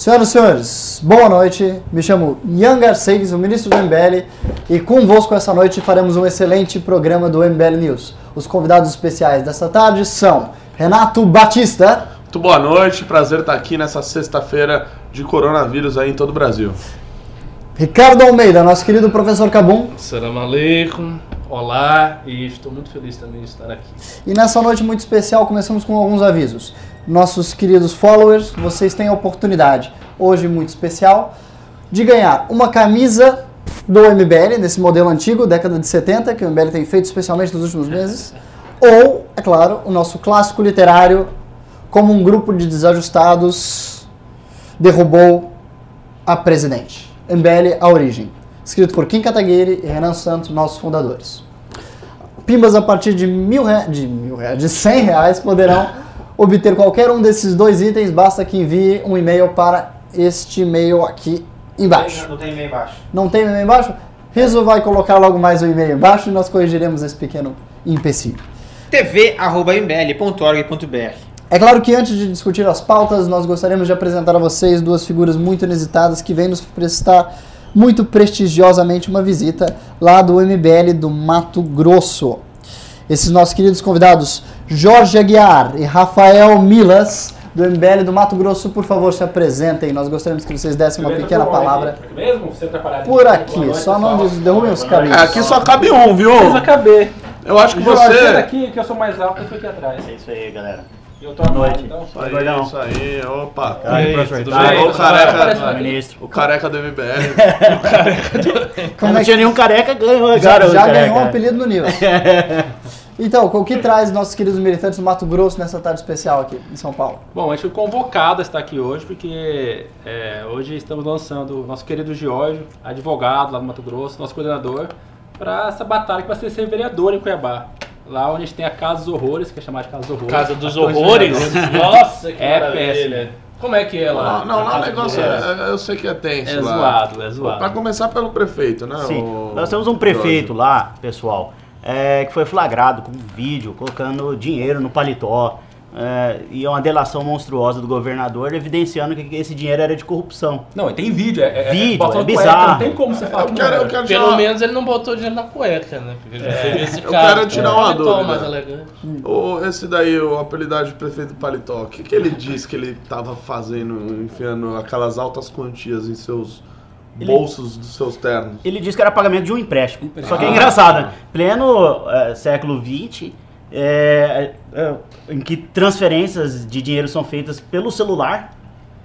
Senhoras e senhores, boa noite. Me chamo Ian Garcês, o ministro do MBL, e convosco essa noite faremos um excelente programa do MBL News. Os convidados especiais desta tarde são Renato Batista. Muito boa noite, prazer estar aqui nessa sexta-feira de coronavírus aí em todo o Brasil. Ricardo Almeida, nosso querido professor Cabum. Salam aleikum, olá, e estou muito feliz também de estar aqui. E nessa noite muito especial, começamos com alguns avisos. Nossos queridos followers, vocês têm a oportunidade, hoje muito especial, de ganhar uma camisa do MBL, nesse modelo antigo, década de 70, que o MBL tem feito especialmente nos últimos meses, ou, é claro, o nosso clássico literário, como um grupo de desajustados derrubou a presidente. MBL A Origem, escrito por Kim Kataguiri e Renan Santos, nossos fundadores. Pimbas a partir de mil, rea... de mil reais, de 100 reais poderão obter qualquer um desses dois itens, basta que envie um e-mail para este e-mail aqui embaixo. Não tem e-mail embaixo. Não tem e-mail embaixo? Riso vai colocar logo mais o e-mail embaixo e nós corrigiremos esse pequeno empecilho. tv.mbl.org.br É claro que antes de discutir as pautas, nós gostaríamos de apresentar a vocês duas figuras muito inusitadas que vêm nos prestar muito prestigiosamente uma visita lá do MBL do Mato Grosso. Esses nossos queridos convidados, Jorge Aguiar e Rafael Milas, do MBL do Mato Grosso, por favor, se apresentem. Nós gostaríamos que vocês dessem uma pequena palavra. Mesmo? Você? Por aqui, só não derrubem os cabelos. Aqui só cabe um, viu? Precisa caber. Eu acho que Você você. daqui, que eu sou mais alto, eu fico aqui atrás. É isso aí, galera. E eu tô armado, noite. então. Isso aí, Gordão. isso aí, opa. Aí, bem? Chegou o careca, Parece- Ministro. o careca do MBL. Como não é tinha nenhum careca, ganhou Já, já o careca. ganhou um apelido no News. Então, o que traz nossos queridos militantes do Mato Grosso nessa tarde especial aqui em São Paulo? Bom, a gente foi convocado a estar aqui hoje porque é, hoje estamos lançando o nosso querido Giorgio, advogado lá do Mato Grosso, nosso coordenador, para essa batalha que vai ser ser vereador em Cuiabá. Lá onde a gente tem a Casa dos Horrores, que é chamada de Casa dos Horrores. Casa dos Horrores? Nossa, que É péssimo. Como é que é lá? Não, não, lá o negócio Horrores? é, eu sei que é tenso É lá. zoado, é Pra zoado. começar pelo prefeito, né? Sim, o- nós temos um prefeito lá, pessoal, é, que foi flagrado com um vídeo colocando dinheiro no paletó. é, e é uma delação monstruosa do governador, evidenciando que esse dinheiro era de corrupção. Não, e tem vídeo. É, é, Vídeo, é no cueca, bizarro. Não tem como você falar Eu que quero, não eu era. quero Pelo tirar, menos ele não botou dinheiro na cueca, né? Porque já teve esse Eu quero tirar uma Paletó dúvida. mais elegante. o, esse daí, o apelidade de prefeito Paletó, o que, que ele disse que ele tava fazendo, enfiando aquelas altas quantias em seus Ele- bolsos dos seus ternos? Ele disse que era pagamento de um empréstimo. Empréstimo. Só que é engraçado, né? Pleno é, século XX, é, é, em que transferências de dinheiro são feitas pelo celular,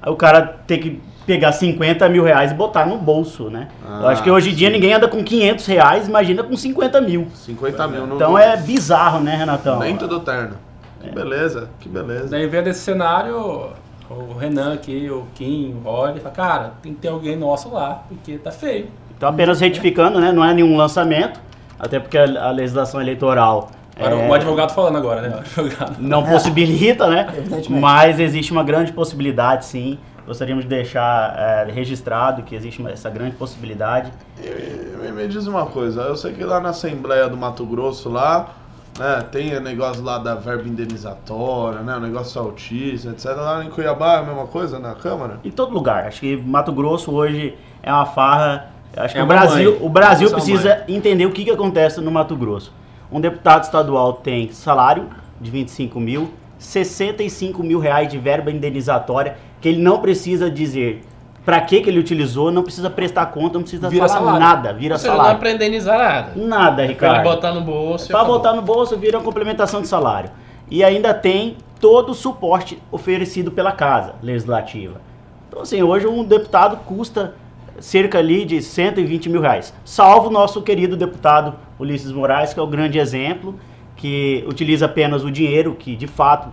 aí o cara tem que pegar 50 mil reais e botar no bolso, né? Eu Ah, acho que hoje em dia ninguém anda com 500 reais, imagina com 50 mil. 50 mil no Então é bizarro, né, Renatão? dentro do terno. Que beleza, que beleza. Daí vendo esse cenário, o Renan aqui, o Kim, o Roger, fala, cara, tem que ter alguém nosso lá, porque tá feio. Então apenas retificando, né? Não é nenhum lançamento, até porque a, legislação eleitoral Agora, é, o advogado falando agora, né? O advogado. não possibilita, né? Evidentemente. Mas existe uma grande possibilidade, sim. Gostaríamos de deixar é, registrado que existe uma- essa grande possibilidade. E- me diz uma coisa, eu sei que lá na Assembleia do Mato Grosso, lá, né, tem o negócio lá da verba indenizatória, né, o negócio autista, etc. Lá em Cuiabá é a mesma coisa na Câmara? Em todo lugar. Acho que Mato Grosso hoje é uma farra. Acho que É o Brasil, o Brasil é precisa entender o que, que acontece no Mato Grosso. Um deputado estadual tem salário de 25 mil, 65 mil reais de verba indenizatória, que ele não precisa dizer para que, que ele utilizou, não precisa prestar conta, não precisa Vira falar salário. nada, vira Você não dá salário. pra indenizar nada. Nada, Pra Ricardo. botar no bolso. Para acabou. botar no bolso vira uma complementação de salário. E ainda tem todo o suporte oferecido pela casa legislativa. Então, assim, hoje um deputado custa cerca ali de 120 mil reais. Salvo o nosso querido deputado Ulisses Moraes, que é o grande exemplo, que utiliza apenas o dinheiro que de fato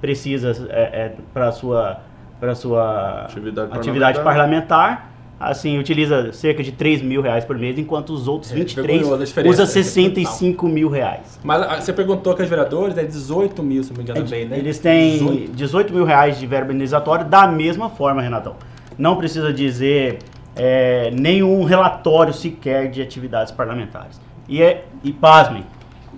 precisa para sua para sua Atividade atividade parlamentar. parlamentar. Assim, utiliza cerca de 3 mil reais por mês, enquanto os outros É, 23 vergonhoso a diferença, usa né? 65 mil reais. Mas ah, você perguntou que os vereadores é 18 mil, se não me engano bem, né? Eles têm 18. 18 mil reais de verba indenizatória da mesma forma, Renatão. Não precisa dizer é, nenhum relatório sequer de atividades parlamentares. E, é, e pasmem,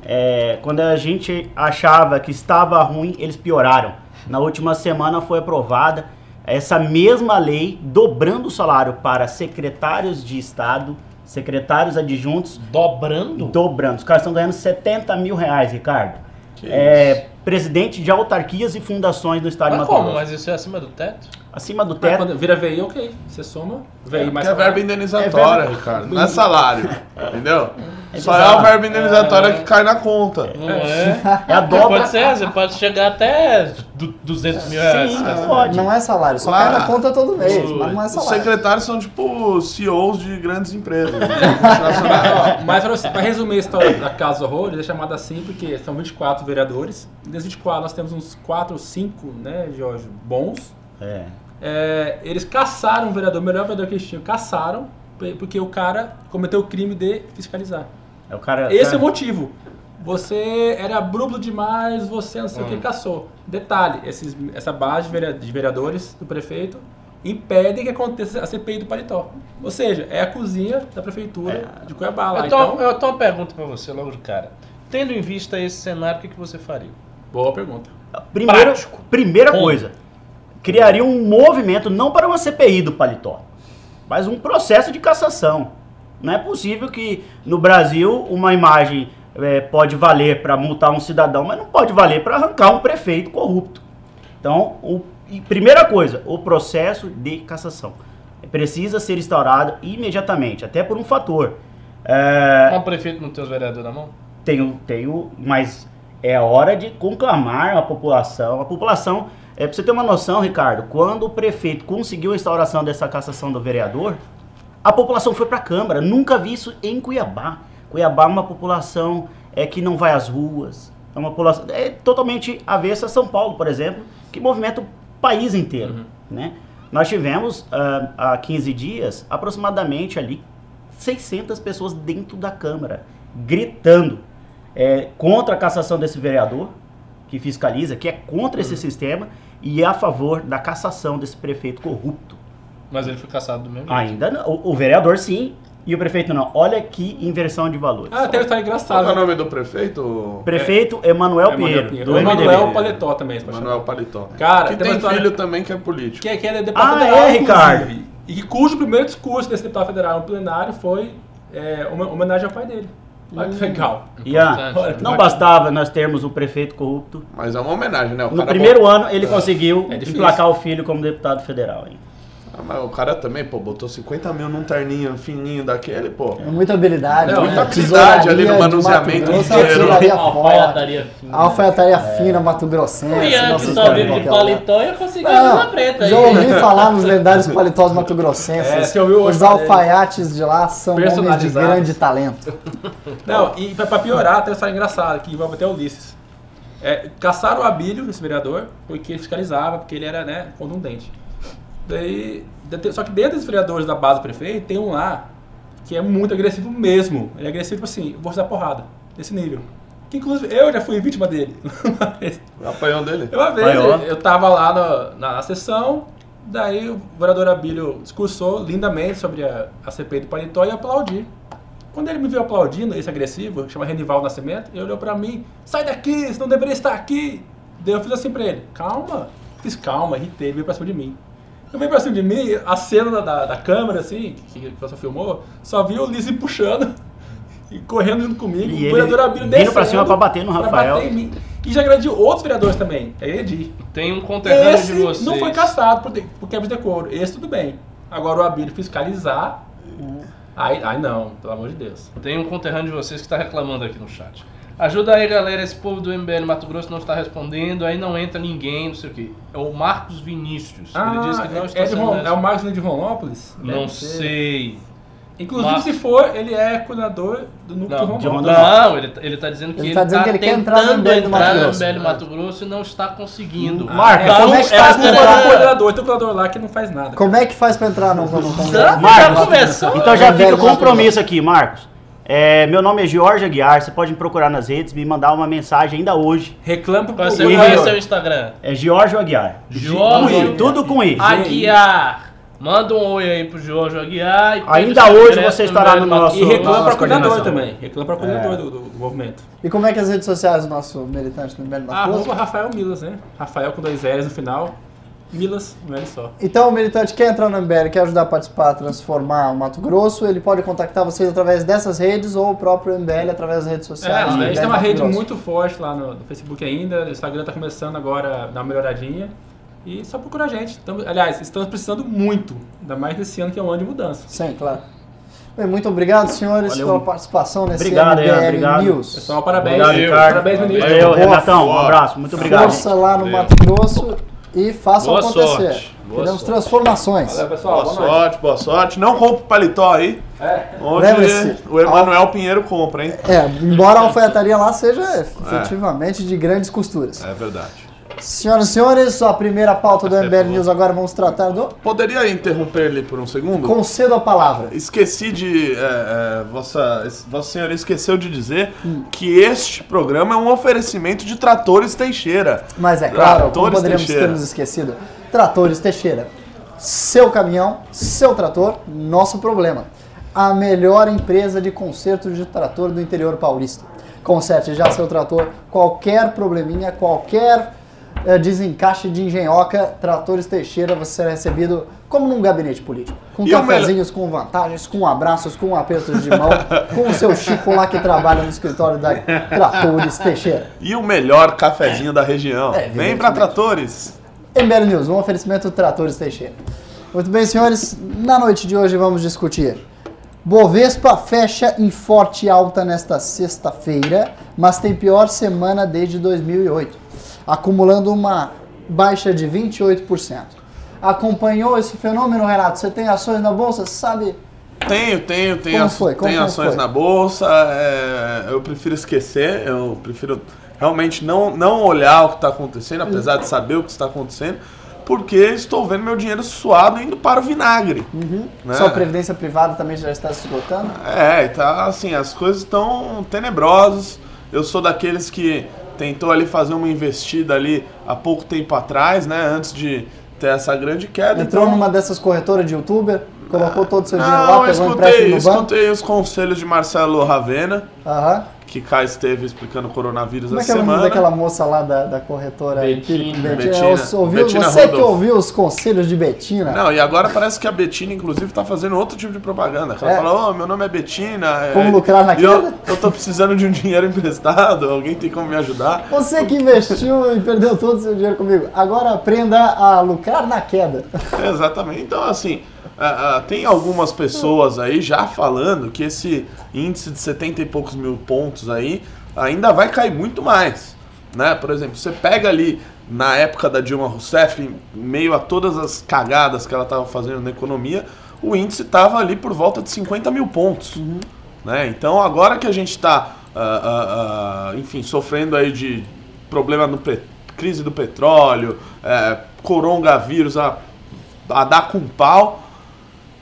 é, quando a gente achava que estava ruim, eles pioraram. Na última semana foi aprovada essa mesma lei dobrando o salário para secretários de Estado, secretários adjuntos, Dobrando? dobrando. Os caras estão ganhando 70 mil reais, Ricardo. Que É, presidente de autarquias e fundações do estado de Mas Mato como? Grosso. Mas isso é acima do teto? Acima do Mas teto. quando vira VI, ok. Você soma, VI mais Que é salário. verba indenizatória, É verba- Ricardo. Não é salário. Entendeu? É Só é a verba indenizatória que cai na conta. Não é? É a dobra. Pode ser, você pode chegar até du- 200 mil reais. Sim, cara. pode. Não é salário, só Lá- cai na conta todo mês, mas não é Os salário. secretários são tipo CEOs de grandes empresas. Ó, Mas pra, resumir a história da Casa Horrores, é chamada assim porque são 24 vereadores. E desses 24 nós temos uns 4 ou 5, né, Jorge, bons. É. É, eles caçaram o vereador, o melhor vereador que eles tinham, caçaram, porque o cara cometeu o crime de fiscalizar. É o cara. Esse é cara- o motivo. Você era brublo demais, você não sei o que, caçou. Detalhe, esses, essa base de verea- de vereadores do prefeito impedem que aconteça a CPI do paletó. Ou seja, é a cozinha da prefeitura de Cuiabá lá. Eu tenho, Então, eu tenho uma pergunta pra você logo de cara. Tendo em vista esse cenário, o que, que você faria? Boa pergunta. Primeiro, Prático. primeira Como? coisa, criaria um movimento não para uma CPI do paletó, mas um processo de cassação. Não é possível que no Brasil uma imagem eh, pode valer para multar um cidadão, mas não pode valer para arrancar um prefeito corrupto. Então, o- e primeira coisa, o processo de cassação precisa ser instaurado imediatamente, até por um fator. Eh, Um prefeito não tem os vereadores na mão? tenho, tenho, mas é hora de conclamar a população. A população, é, pra você ter uma noção, Ricardo, quando o prefeito conseguiu a instauração dessa cassação do vereador, a população foi para a Câmara. Nunca vi isso em Cuiabá. Cuiabá é uma população é, que não vai às ruas. É uma população é totalmente avessa a São Paulo, por exemplo, que movimenta o país inteiro. Né? Nós tivemos, ah, há 15 dias, aproximadamente ali 600 pessoas dentro da Câmara, gritando é, contra a cassação desse vereador, que fiscaliza, que é contra esse sistema, e é a favor da cassação desse prefeito corrupto. Mas ele foi caçado do mesmo jeito. Ainda não. O, o vereador sim, e o prefeito não. Olha que inversão de valores. Ah, tem uma história Qual que é o nome do prefeito? Prefeito Emanuel É, Pinheiro, Pinheiro. do O MDB. Emanuel Paletó também. se pode Manuel chamar. Paletó. Cara, que tem tem filho também que é político. Que, que ele é deputado Ah, federal, é, Ricardo? E que cujo primeiro discurso desse deputado federal no plenário foi é, uma homenagem ao pai dele. Olha que legal. Importante. não bastava nós termos um prefeito corrupto. Mas é uma homenagem, né? O No cara primeiro ano, ele conseguiu É difícil. emplacar o filho como deputado federal. hein? Ah, mas o cara também, pô, botou 50 mil num terninho fininho daquele, pô. É muita habilidade, né? muita habilidade ali no manuseamento Mato Uma forte. alfaiataria fina. Alfaiataria fina, Mato Grossense. O Ian, que só vive de paletó, ia conseguir a Não, luz preta aí. já ouvi falar nos lendários paletós mato-grossenses. É, você ouviu Os alfaiates de lá são homens de grande talento. Não, e pra, pra piorar, tem uma história engraçada que envolve até o Ulisses. É, caçaram o Abílio, esse vereador, porque ele fiscalizava, porque ele era, né, contundente. Daí, só que dentro dos vereadores da base do prefeito, tem um lá que é muito agressivo mesmo. Ele é agressivo assim, eu vou te dar porrada, desse nível. Que inclusive eu já fui vítima dele. Uma vez. Apanhão dele. Uma vez Maior. eu tava lá no- na, na sessão, daí o vereador Abílio discursou lindamente sobre a, a CPI do paletó e eu aplaudi. Quando ele me viu aplaudindo, esse agressivo, que chama Renival Nascimento, ele olhou pra mim, sai daqui, você não deveria estar aqui. Daí eu fiz assim pra ele, calma. Fiz calma, irritei, ele veio pra cima de mim. Eu veio pra cima de mim, a cena da, da, câmera, assim, que, que pessoal filmou, só vi o Lizzy puxando e correndo junto comigo, E o vereador Abílio descendo. pra cima pra bater no Rafael. bater em mim. E já agrediu outros vereadores também, é Edi. Tem um conterrâneo Esse de vocês. não foi caçado por, por quebra de decoro. Esse tudo bem. Agora o Abílio fiscalizar. Aí, aí não, pelo amor de Deus. Tem um conterrâneo de vocês que está reclamando aqui no chat. Ajuda aí, galera. Esse povo do MBL Mato Grosso não está respondendo. Aí não entra ninguém, não sei o quê. É o Marcos Vinícius. Ele disse que não está é, de Ron- é o Marcos de Ronópolis? Não sei. Inclusive, Mar- se for, ele é coordenador do núcleo Não, de Ronópolis. Não, ele, ele tá dizendo que Ele ele, tá dizendo tá que ele quer entrar no MBL do Mato Grosso. MBL Mato Grosso e não está conseguindo. Marcos, Então, como é que é faz pra entrar? do coordenador. Tem um coordenador lá que não faz nada. Como é que faz pra entrar no, no, Já, já Marcos, começou. Então já fica o compromisso aqui, Marcos. É, meu nome é Jorge Aguiar, você pode me procurar nas redes, me mandar uma mensagem ainda hoje. Reclama pro é seu, E- qual é o seu Instagram? É Jorge Aguiar. Jorge Com I, Tudo com I. Aguiar. Manda um oi aí pro Jorge Aguiar. e Ainda hoje você estará no nosso- E reclama pra coordenador também. Reclama pra coordenador do, do- do movimento. E como é que as redes sociais do nosso militante do? Arroba Rafael Milas, né? Rafael com dois L's no final. Milas, um L só. Então, o militante quer entrar no MBL, quer ajudar a participar, a transformar o Mato Grosso, ele pode contactar vocês através dessas redes ou o próprio MBL através das redes É, sociais. a do gente tem uma Mato rede Grosso. muito forte lá no, no Facebook ainda, o Instagram tá começando agora a dar uma melhoradinha. E só procura a gente. Tamo- aliás, estamos precisando muito, ainda mais nesse ano que é um ano de mudança. Sim, claro. Bem, muito obrigado, senhores, Valeu. pela participação nesse Obrigado, MBL Ian, obrigado. News. Pessoal, parabéns. Obrigado, Ricardo. Parabéns, ministro. Valeu, Renatão. Um abraço. Muito obrigado. Força lá no Valeu. Mato Grosso e façam Boa acontecer. sorte. Boa Queremos sorte. transformações. Valeu, pessoal. Boa Boa sorte, boa sorte. Não compre paletó aí. É. Onde o Emanuel Pinheiro compra, hein? É, embora a alfaiataria lá seja efetivamente de grandes costuras. É verdade. Senhoras e senhores, a primeira pauta do MBL News agora vamos tratar do. Poderia interromper ele por um segundo? Concedo a palavra. Esqueci de. é, é, vossa, vossa Senhoria esqueceu de dizer que este programa é um oferecimento de tratores Teixeira. Mas é claro, como Tratores poderíamos Teixeira. ter nos esquecido? Tratores Teixeira. Seu caminhão, seu trator, nosso problema. A melhor empresa de conserto de trator do interior paulista. Conserte já seu trator, qualquer probleminha, qualquer desencaixe de engenhoca, Tratores Teixeira, você será recebido como num gabinete político. Com E cafezinhos, com vantagens, com abraços, com apertos de mão, com o seu Chico lá que trabalha no escritório da Tratores Teixeira. E o melhor cafezinho da região. É, Vem pra tratores. MBL News, um oferecimento Tratores Teixeira. Muito bem, senhores, na noite de hoje vamos discutir. Bovespa fecha em forte alta nesta sexta-feira, mas tem pior semana desde 2008, acumulando uma baixa de 28%. Acompanhou esse fenômeno, Renato? Você tem ações na bolsa? Sabe? Tenho, tenho, tenho, Como foi? Como tenho foi? ações Foi? na bolsa. é, eu prefiro esquecer, eu prefiro realmente não, não olhar o que está acontecendo, apesar de saber o que está acontecendo, porque estou vendo meu dinheiro suado indo para o vinagre. né? Sua previdência privada também já está se esgotando? É, tá assim, as coisas estão tenebrosas. Eu sou daqueles que tentou ali fazer uma investida ali há pouco tempo atrás, né? Antes de ter essa grande queda. Entrou então... numa dessas corretoras de youtuber, colocou todo o seu dinheiro Não, lá, pegou um escutei, empréstimo no banco? escutei os conselhos de Marcelo Ravena, Aham. Que cá esteve explicando o coronavírus Como é essa que é o nome semana. daquela moça lá da, da corretora Betina. Betina. É, ouviu, Betina você que ouviu os conselhos de Betina? Não, e agora parece que a Betina, inclusive, tá fazendo outro tipo de propaganda. Ela É. fala, ô, meu nome é Betina. é, Como lucrar na eu, queda? eu tô precisando de um dinheiro emprestado, alguém tem como me ajudar? Você que investiu e perdeu todo o seu dinheiro comigo, agora aprenda a lucrar na queda. Exatamente. Então, assim, ah, ah, tem algumas pessoas aí já falando que esse índice de 70 e poucos mil pontos aí ainda vai cair muito mais. Né? Por exemplo, você pega ali na época da Dilma Rousseff, em meio a todas as cagadas que ela estava fazendo na economia, o índice estava ali por volta de 50 mil pontos. Né? Então, agora que a gente está, enfim, sofrendo aí de problema no crise do petróleo, é, coronavírus a, a dar com pau,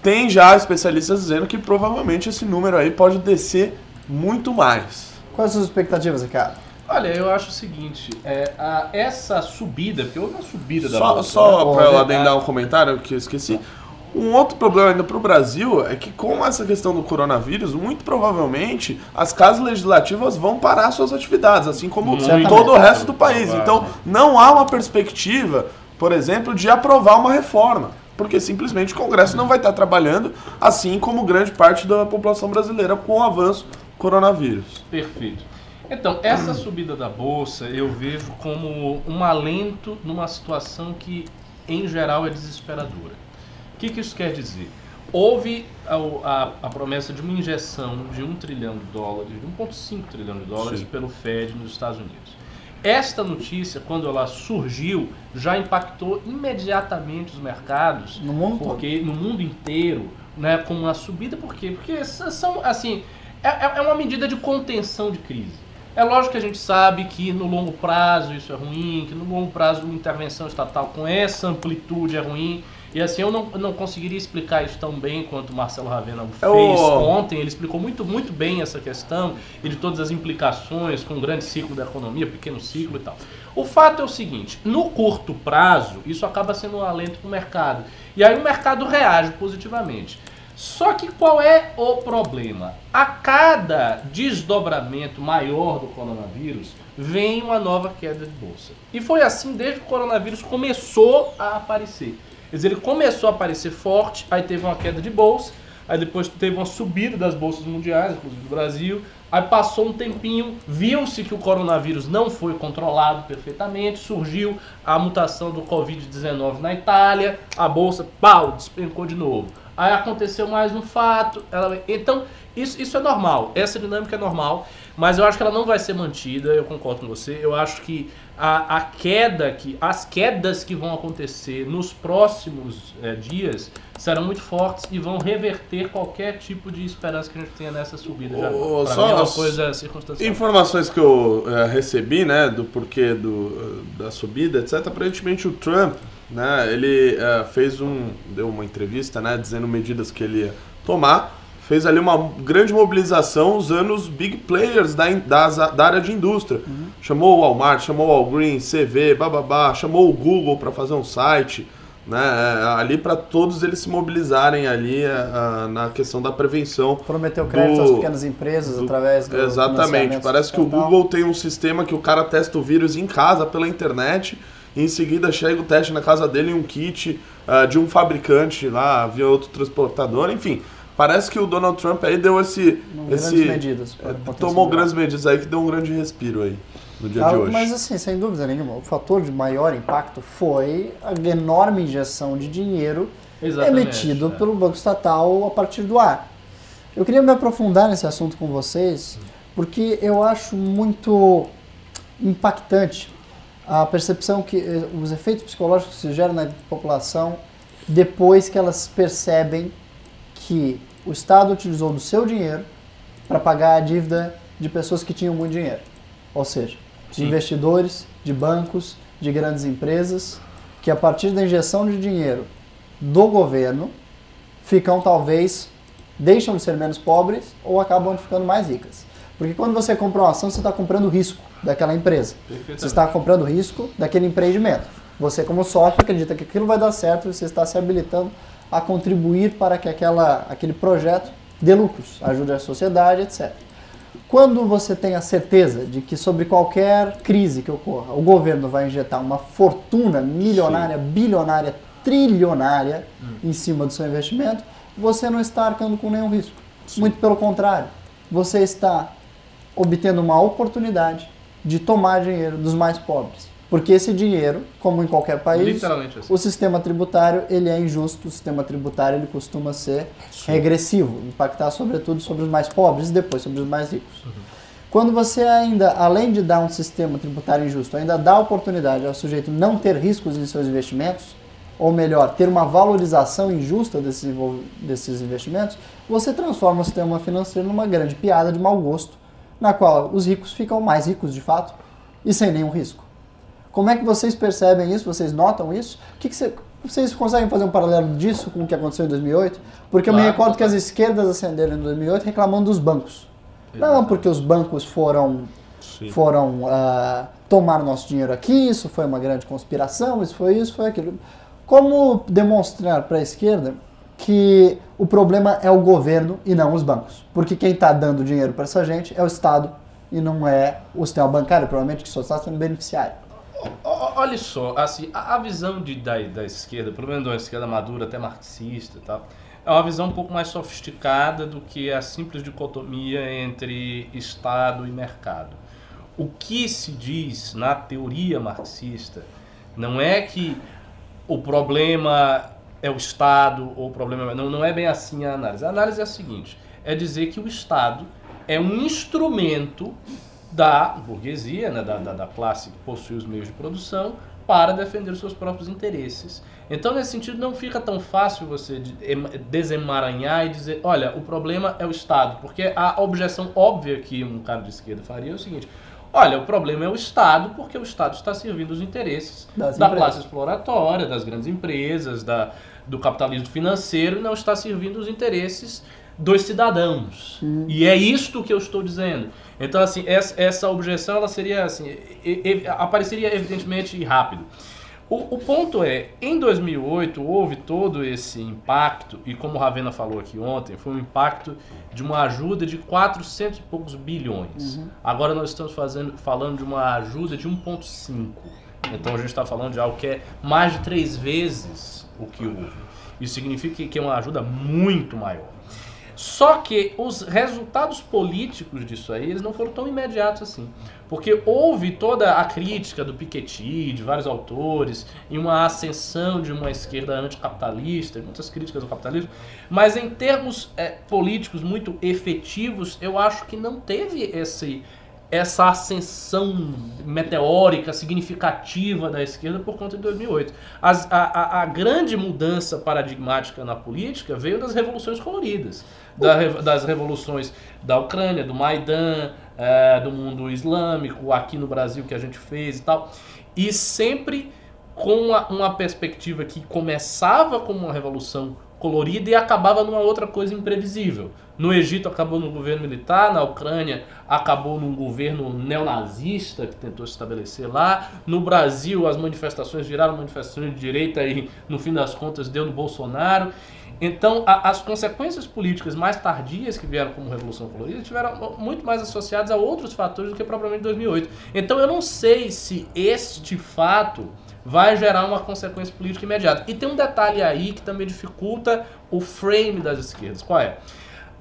tem já especialistas dizendo que provavelmente esse número aí pode descer muito mais. Quais as suas expectativas, Ricardo? Olha, eu acho o seguinte, é, a- essa subida, porque houve uma subida da Só, bolsa, só né? para eu adendar um comentário que eu esqueci. Um outro problema ainda para o Brasil é que com essa questão do coronavírus, muito provavelmente as casas legislativas vão parar suas atividades, assim como todo o resto do país. Então não há uma perspectiva, por exemplo, de aprovar uma reforma. Porque simplesmente o Congresso não vai estar trabalhando, assim como grande parte da população brasileira com o avanço do coronavírus. Perfeito. Então, essa subida da bolsa eu vejo como um alento numa situação que, em geral, é desesperadora. O que, que isso quer dizer? Houve a, a- a promessa de uma injeção de 1 trilhão de dólares, de 1,5 trilhão de dólares Sim. pelo Fed nos Estados Unidos. Esta notícia, quando ela surgiu, já impactou imediatamente os mercados No mundo todo. porque no mundo inteiro, né, com uma subida, por quê? Porque são, assim, é, é é uma medida de contenção de crise. É lógico que a gente sabe que no longo prazo isso é ruim, que no longo prazo uma intervenção estatal com essa amplitude é ruim. E assim, eu não, não conseguiria explicar isso tão bem quanto o Marcelo Ravena fez o- ontem. Ele explicou muito, muito bem essa questão e de todas as implicações com o grande ciclo da economia, pequeno ciclo e tal. O fato é o seguinte: no curto prazo, isso acaba sendo um alento para o mercado. E aí o mercado reage positivamente. Só que qual é o problema? A cada desdobramento maior do coronavírus, vem uma nova queda de bolsa. E foi assim desde que o coronavírus começou a aparecer. Quer dizer, ele começou a aparecer forte, aí teve uma queda de bolsa, aí depois teve uma subida das bolsas mundiais, inclusive do Brasil, aí passou um tempinho, viu-se que o coronavírus não foi controlado perfeitamente, surgiu a mutação do Covid-19 na Itália, a bolsa, pau, despencou de novo. Aí aconteceu mais um fato, ela... então isso, isso é normal, essa dinâmica é normal, mas eu acho que ela não vai ser mantida, eu concordo com você, eu acho que a, a queda, que, as quedas que vão acontecer nos próximos é, dias serão muito fortes e vão reverter qualquer tipo de esperança que a gente tenha nessa subida. Já. Pra só mim é uma coisa circunstancial. Informações que eu eh, recebi, né, do porquê do, da subida, etc. Aparentemente o Trump, né, ele eh, fez um, deu uma entrevista, né, dizendo medidas que ele ia tomar. Fez ali uma grande mobilização usando os big players da, das- da área de indústria. Chamou o Walmart, chamou o Walgreens, CV, bababá, chamou o Google para fazer um site, né, eh, ali para todos eles se mobilizarem ali eh, ah, na questão da prevenção Prometeu crédito do- às pequenas empresas do- através do Exatamente. Parece que o. Google tem um sistema que o cara testa o vírus em casa pela internet. E em seguida chega o teste na casa dele em um kit ah, de um fabricante lá, via outro transportador, enfim. Parece que o Donald Trump aí deu esse. Não, esse grandes medidas contenção tomou grandes medidas aí que deu um grande respiro aí no dia de hoje. Mas assim, sem dúvida nenhuma, o fator de maior impacto foi a enorme injeção de dinheiro Exatamente, emitido é. pelo Banco Estatal a partir do ar. Eu queria me aprofundar nesse assunto com vocês, porque eu acho muito impactante a percepção que eh, os efeitos psicológicos que se geram na população depois que elas percebem que o Estado utilizou do seu dinheiro para pagar a dívida de pessoas que tinham muito dinheiro. Ou seja, de Sim. investidores, de bancos, de grandes empresas, que a partir da injeção de dinheiro do governo ficam talvez deixam de ser menos pobres ou acabam ficando mais ricas. Porque quando você compra uma ação, você está comprando o risco daquela empresa. Você está comprando o risco daquele empreendimento. Você, como sócio, acredita que aquilo vai dar certo e você está se habilitando a contribuir para que aquela, aquele projeto dê lucros, ajude a sociedade, etc. Quando você tem a certeza de que sobre qualquer crise que ocorra, o governo vai injetar uma fortuna milionária, bilionária, trilionária em cima do seu investimento, você não está arcando com nenhum risco. Muito pelo contrário, você está obtendo uma oportunidade de tomar dinheiro dos mais pobres. Porque esse dinheiro, como em qualquer país, assim. o sistema tributário ele é injusto, o sistema tributário ele costuma ser regressivo, impactar sobretudo sobre os mais pobres e depois sobre os mais ricos. Quando você ainda, além de dar um sistema tributário injusto, ainda dá a oportunidade ao sujeito não ter riscos em seus investimentos, ou melhor, ter uma valorização injusta desses, desses investimentos, você transforma o sistema financeiro numa grande piada de mau gosto, na qual os ricos ficam mais ricos de fato e sem nenhum risco. Como é que vocês percebem isso? Vocês notam isso? O que, que cê- vocês conseguem fazer um paralelo disso com o que aconteceu em 2008? Porque eu me Claro, recordo que as claro. esquerdas acenderam em 2008 reclamando dos bancos. Não porque os bancos foram Sim. foram ah, tomar nosso dinheiro aqui, isso foi uma grande conspiração, isso foi isso, foi aquilo. Como demonstrar para a esquerda que o problema é o governo e não os bancos? Porque quem está dando dinheiro para essa gente é o Estado e não é o sistema bancário, provavelmente que só está sendo beneficiário. Olha só, assim, a, visão de, da, da esquerda, pelo menos da esquerda madura, até marxista e tal, é uma visão um pouco mais sofisticada do que a simples dicotomia entre Estado e mercado. O que se diz na teoria marxista não é que o problema é o Estado ou o problema. Não, não é bem assim a análise. A análise é a seguinte: é dizer que o Estado é um instrumento da burguesia, né, da, da, da classe que possui os meios de produção, para defender os seus próprios interesses. Então, nesse sentido, não fica tão fácil você de- em- desemaranhar e dizer: olha, o problema é o Estado. Porque a objeção óbvia que um cara de esquerda faria é o seguinte. Olha, o problema é o Estado, porque o Estado está servindo os interesses Das da empresas. classe exploratória, das grandes empresas, da, do capitalismo financeiro, e não está servindo os interesses dos cidadãos. E é isto que eu estou dizendo. Então, assim, essa, essa objeção ela seria assim, e- e- apareceria evidentemente rápido. O, o ponto é, em 2008 houve todo esse impacto, e como o Ravena falou aqui ontem, foi um impacto de uma ajuda de 400 e poucos bilhões. Agora nós estamos fazendo, falando de uma ajuda de 1,5. Então a gente está falando de algo que é mais de três vezes o que houve. Isso significa que- que é uma ajuda muito maior. Só que os resultados políticos disso aí, eles não foram tão imediatos assim. Porque houve toda a crítica do Piketty, de vários autores, e uma ascensão de uma esquerda anticapitalista, muitas críticas ao capitalismo, mas em termos eh, políticos muito efetivos, eu acho que não teve esse, essa ascensão meteórica, significativa da esquerda por conta de 2008. As- a, a- a grande mudança paradigmática na política veio das revoluções coloridas, da das revoluções da Ucrânia, do Maidan, eh, do mundo islâmico, aqui no Brasil que a gente fez e tal, e sempre com uma, uma perspectiva que começava como uma revolução colorida e acabava numa outra coisa imprevisível. No Egito acabou no governo militar, na Ucrânia acabou num governo neonazista que tentou se estabelecer lá. No Brasil as manifestações viraram manifestações de direita e no fim das contas deu no Bolsonaro. Então, a- as consequências políticas mais tardias que vieram como Revolução Colorida tiveram muito mais associadas a outros fatores do que propriamente 2008. Então, eu não sei se este fato vai gerar uma consequência política imediata. E tem um detalhe aí que também dificulta o frame das esquerdas. Qual é?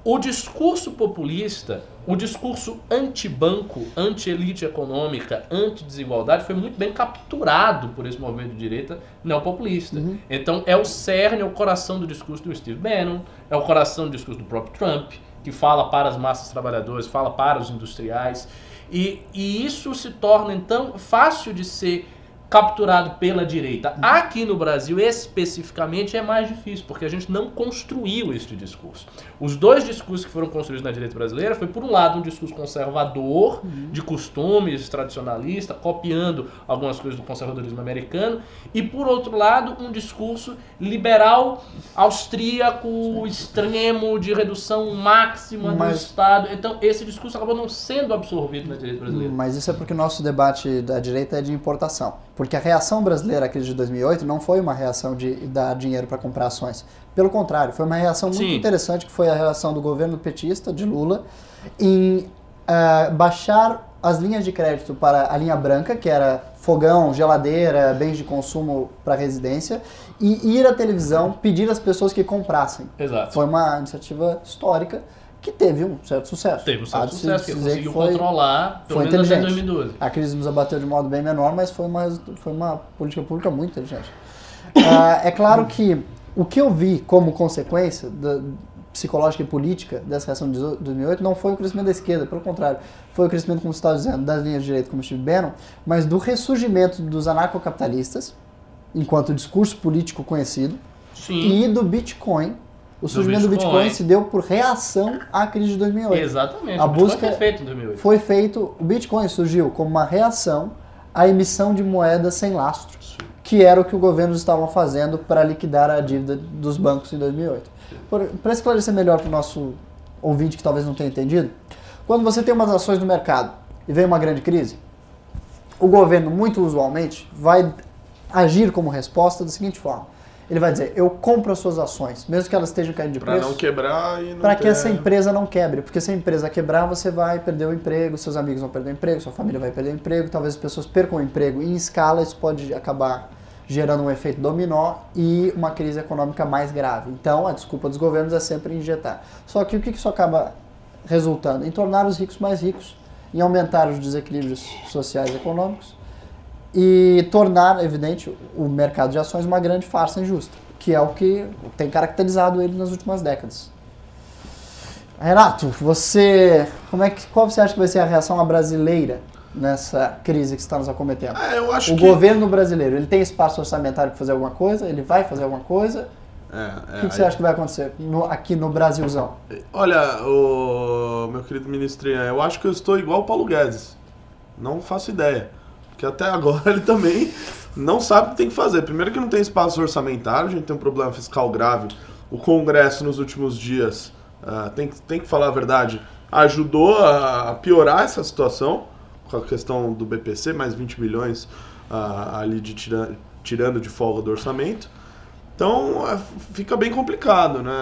O discurso populista, o discurso anti-banco, anti-elite econômica, anti-desigualdade foi muito bem capturado por esse movimento de direita neopopulista. Então é o cerne, é o coração do discurso do Steve Bannon, é o coração do discurso do próprio Trump, que fala para as massas trabalhadoras, fala para os industriais. E, e isso se torna então fácil de ser capturado pela direita. Aqui no Brasil, especificamente, é mais difícil, porque a gente não construiu este discurso. Os dois discursos que foram construídos na direita brasileira foi, por um lado, um discurso conservador, de costumes, tradicionalista, copiando algumas coisas do conservadorismo americano, e, por outro lado, um discurso liberal, austríaco, extremo, de redução máxima do Mas- Estado. Então, esse discurso acabou não sendo absorvido na direita brasileira. Mas isso é porque o nosso debate da direita é de importação. Porque a reação brasileira à crise de 2008 não foi uma reação de dar dinheiro para comprar ações. Pelo contrário, foi uma reação muito Sim. interessante, que foi a reação do governo petista, de Lula, em ah, baixar as linhas de crédito para a linha branca, que era fogão, geladeira, bens de consumo para residência, e ir à televisão pedir às pessoas que comprassem. Exato. Foi uma iniciativa histórica que teve um certo sucesso. Teve um certo sucesso, que conseguiu foi- controlar, pelo foi menos inteligente. 2012. a crise nos abateu de modo bem menor, mas foi uma, foi uma política pública muito inteligente. Ah, é claro que o que eu vi como consequência da, psicológica e política dessa reação de 2008 não foi o crescimento da esquerda, pelo contrário, foi o crescimento, como você estava dizendo, das linhas de direita como Steve Bannon, mas do ressurgimento dos anarcocapitalistas, enquanto discurso político conhecido, Sim, e do Bitcoin. O surgimento do Bitcoin. Bitcoin se deu por reação à crise de 2008 exatamente. A busca- foi feito em 2008. foi feito, o Bitcoin surgiu como uma reação à emissão de moedas sem lastro, que era o que o governo estavam fazendo para liquidar a dívida dos bancos em 2008. Para esclarecer melhor para o nosso ouvinte que talvez não tenha entendido, quando você tem umas ações no mercado e vem uma grande crise, o governo, muito usualmente, vai agir como resposta da seguinte forma. Ele vai dizer, eu compro as suas ações, mesmo que elas estejam caindo de Pra preço não quebrar e não para que ter- essa empresa não quebre. Porque se a empresa quebrar, você vai perder o emprego, seus amigos vão perder o emprego, sua família vai perder o emprego, talvez as pessoas percam o emprego. E em escala, isso pode acabar gerando um efeito dominó e uma crise econômica mais grave. Então, a desculpa dos governos é sempre injetar. Só que o que que isso acaba resultando? Em tornar os ricos mais ricos, em aumentar os desequilíbrios sociais e econômicos e tornar, evidente, o mercado de ações uma grande farsa injusta, que é o que tem caracterizado ele nas últimas décadas. Renato, você, como é que, qual você acha que vai ser a reação à brasileira nessa crise que está nos acometendo? É, eu acho O que... governo brasileiro, ele tem espaço orçamentário para fazer alguma coisa? Ele vai fazer alguma coisa? É, O é, que, que você acha que vai acontecer no- aqui no Brasilzão? Olha, o meu querido ministrinho, eu acho que eu estou igual o Paulo Guedes. Não faço ideia. Porque até agora ele também não sabe o que tem que fazer. Primeiro que não tem espaço orçamentário, a gente tem um problema fiscal grave. O Congresso nos últimos dias, ah, tem, que- tem que falar a verdade, ajudou a piorar essa situação com a questão do BPC, mais 20 milhões ah, ali de tira- tirando de folga do orçamento. Então é, fica bem complicado, né?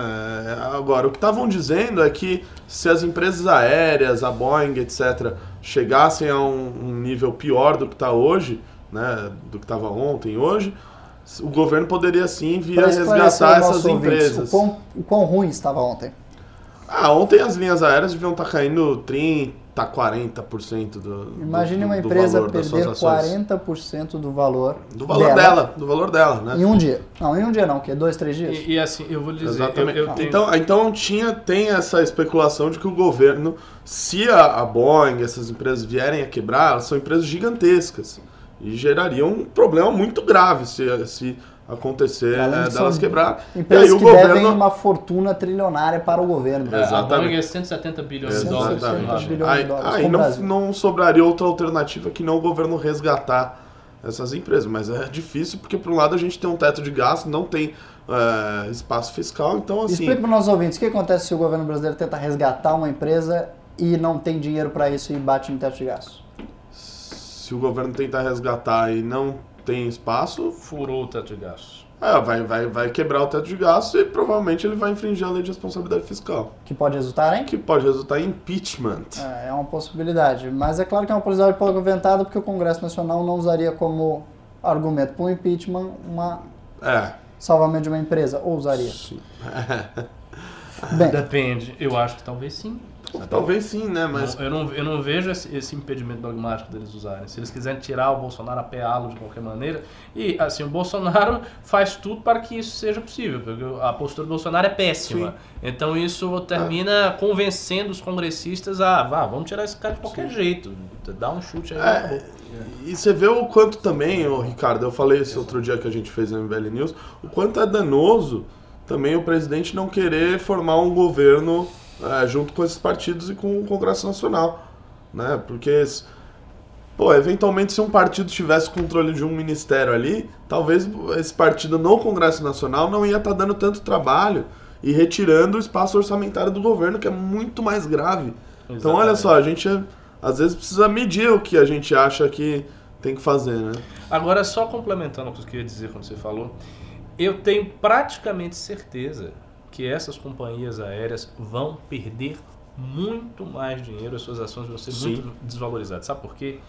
Agora, o que estavam dizendo é que se as empresas aéreas, a Boeing, etc., chegassem a um, um nível pior do que está hoje, né? Do que estava ontem hoje, o governo poderia sim vir a resgatar essas ouvintes, empresas. O quão, o quão ruim estava ontem. Ah, ontem as linhas aéreas deviam estar caindo 30, 40% do, Imagine do, uma do empresa perder suas ações. 40% do valor, Do valor dela. do valor dela, né? em um dia. Não, em um dia não, que é dois, três dias. E, e assim, eu vou lhe dizer, eu, Exatamente. eu tenho... Então, então tinha, tem essa especulação de que o governo, se a, a Boeing, essas empresas vierem a quebrar, elas são empresas gigantescas. E gerariam um problema muito grave se, se acontecer é, delas são quebrar. Empresas e aí o que devem governo. uma fortuna trilionária para o governo. É, a Exatamente. É 170 bilhões de dólares. 170 bilhões. de Aí, dólares, aí não, não sobraria outra alternativa que não o governo resgatar essas empresas. Mas é difícil porque, por um lado, a gente tem um teto de gasto, não tem é, espaço fiscal, então assim. Explica para os nossos ouvintes o que acontece se o governo brasileiro tenta resgatar uma empresa e não tem dinheiro para isso e bate no teto de gastos. Se o governo tentar resgatar e não tem espaço, Furou o teto de gastos. é, vai, vai, vai quebrar o teto de gastos e provavelmente ele vai infringir a lei de responsabilidade fiscal. Que pode resultar em? Que pode resultar em impeachment. É, é uma possibilidade. Mas é claro que é uma possibilidade pouco inventada porque o Congresso Nacional não usaria como argumento para o impeachment uma É. salvamento de uma empresa. Ou usaria. sim. Bem, Depende. Eu acho que talvez sim. Talvez sim, né? Mas eu, não, eu não vejo esse, esse impedimento dogmático deles usarem. Se eles quiserem tirar o Bolsonaro, apeá-lo de qualquer maneira. E, assim, o Bolsonaro faz tudo para que isso seja possível, porque a postura do Bolsonaro é péssima. Sim. Então isso termina convencendo os congressistas a, vá, vamos tirar esse cara de qualquer jeito. Dá um chute aí. É. E você vê o quanto também, ô Ricardo, eu falei esse outro dia que a gente fez no MBL News, o quanto é danoso também o presidente não querer formar um governo é, junto com esses partidos e com o Congresso Nacional. Né? Porque, pô, eventualmente se um partido tivesse controle de um ministério ali, talvez esse partido no Congresso Nacional não ia estar dando tanto trabalho e retirando o espaço orçamentário do governo, que é muito mais grave. Então, olha Exatamente. só, a gente é- às vezes precisa medir o que a gente acha que tem que fazer, né? Agora, só complementando o que eu queria dizer quando você falou, eu tenho praticamente certeza que essas companhias aéreas vão perder muito mais dinheiro, as suas ações vão ser Sim. muito desvalorizadas. Sabe por quê?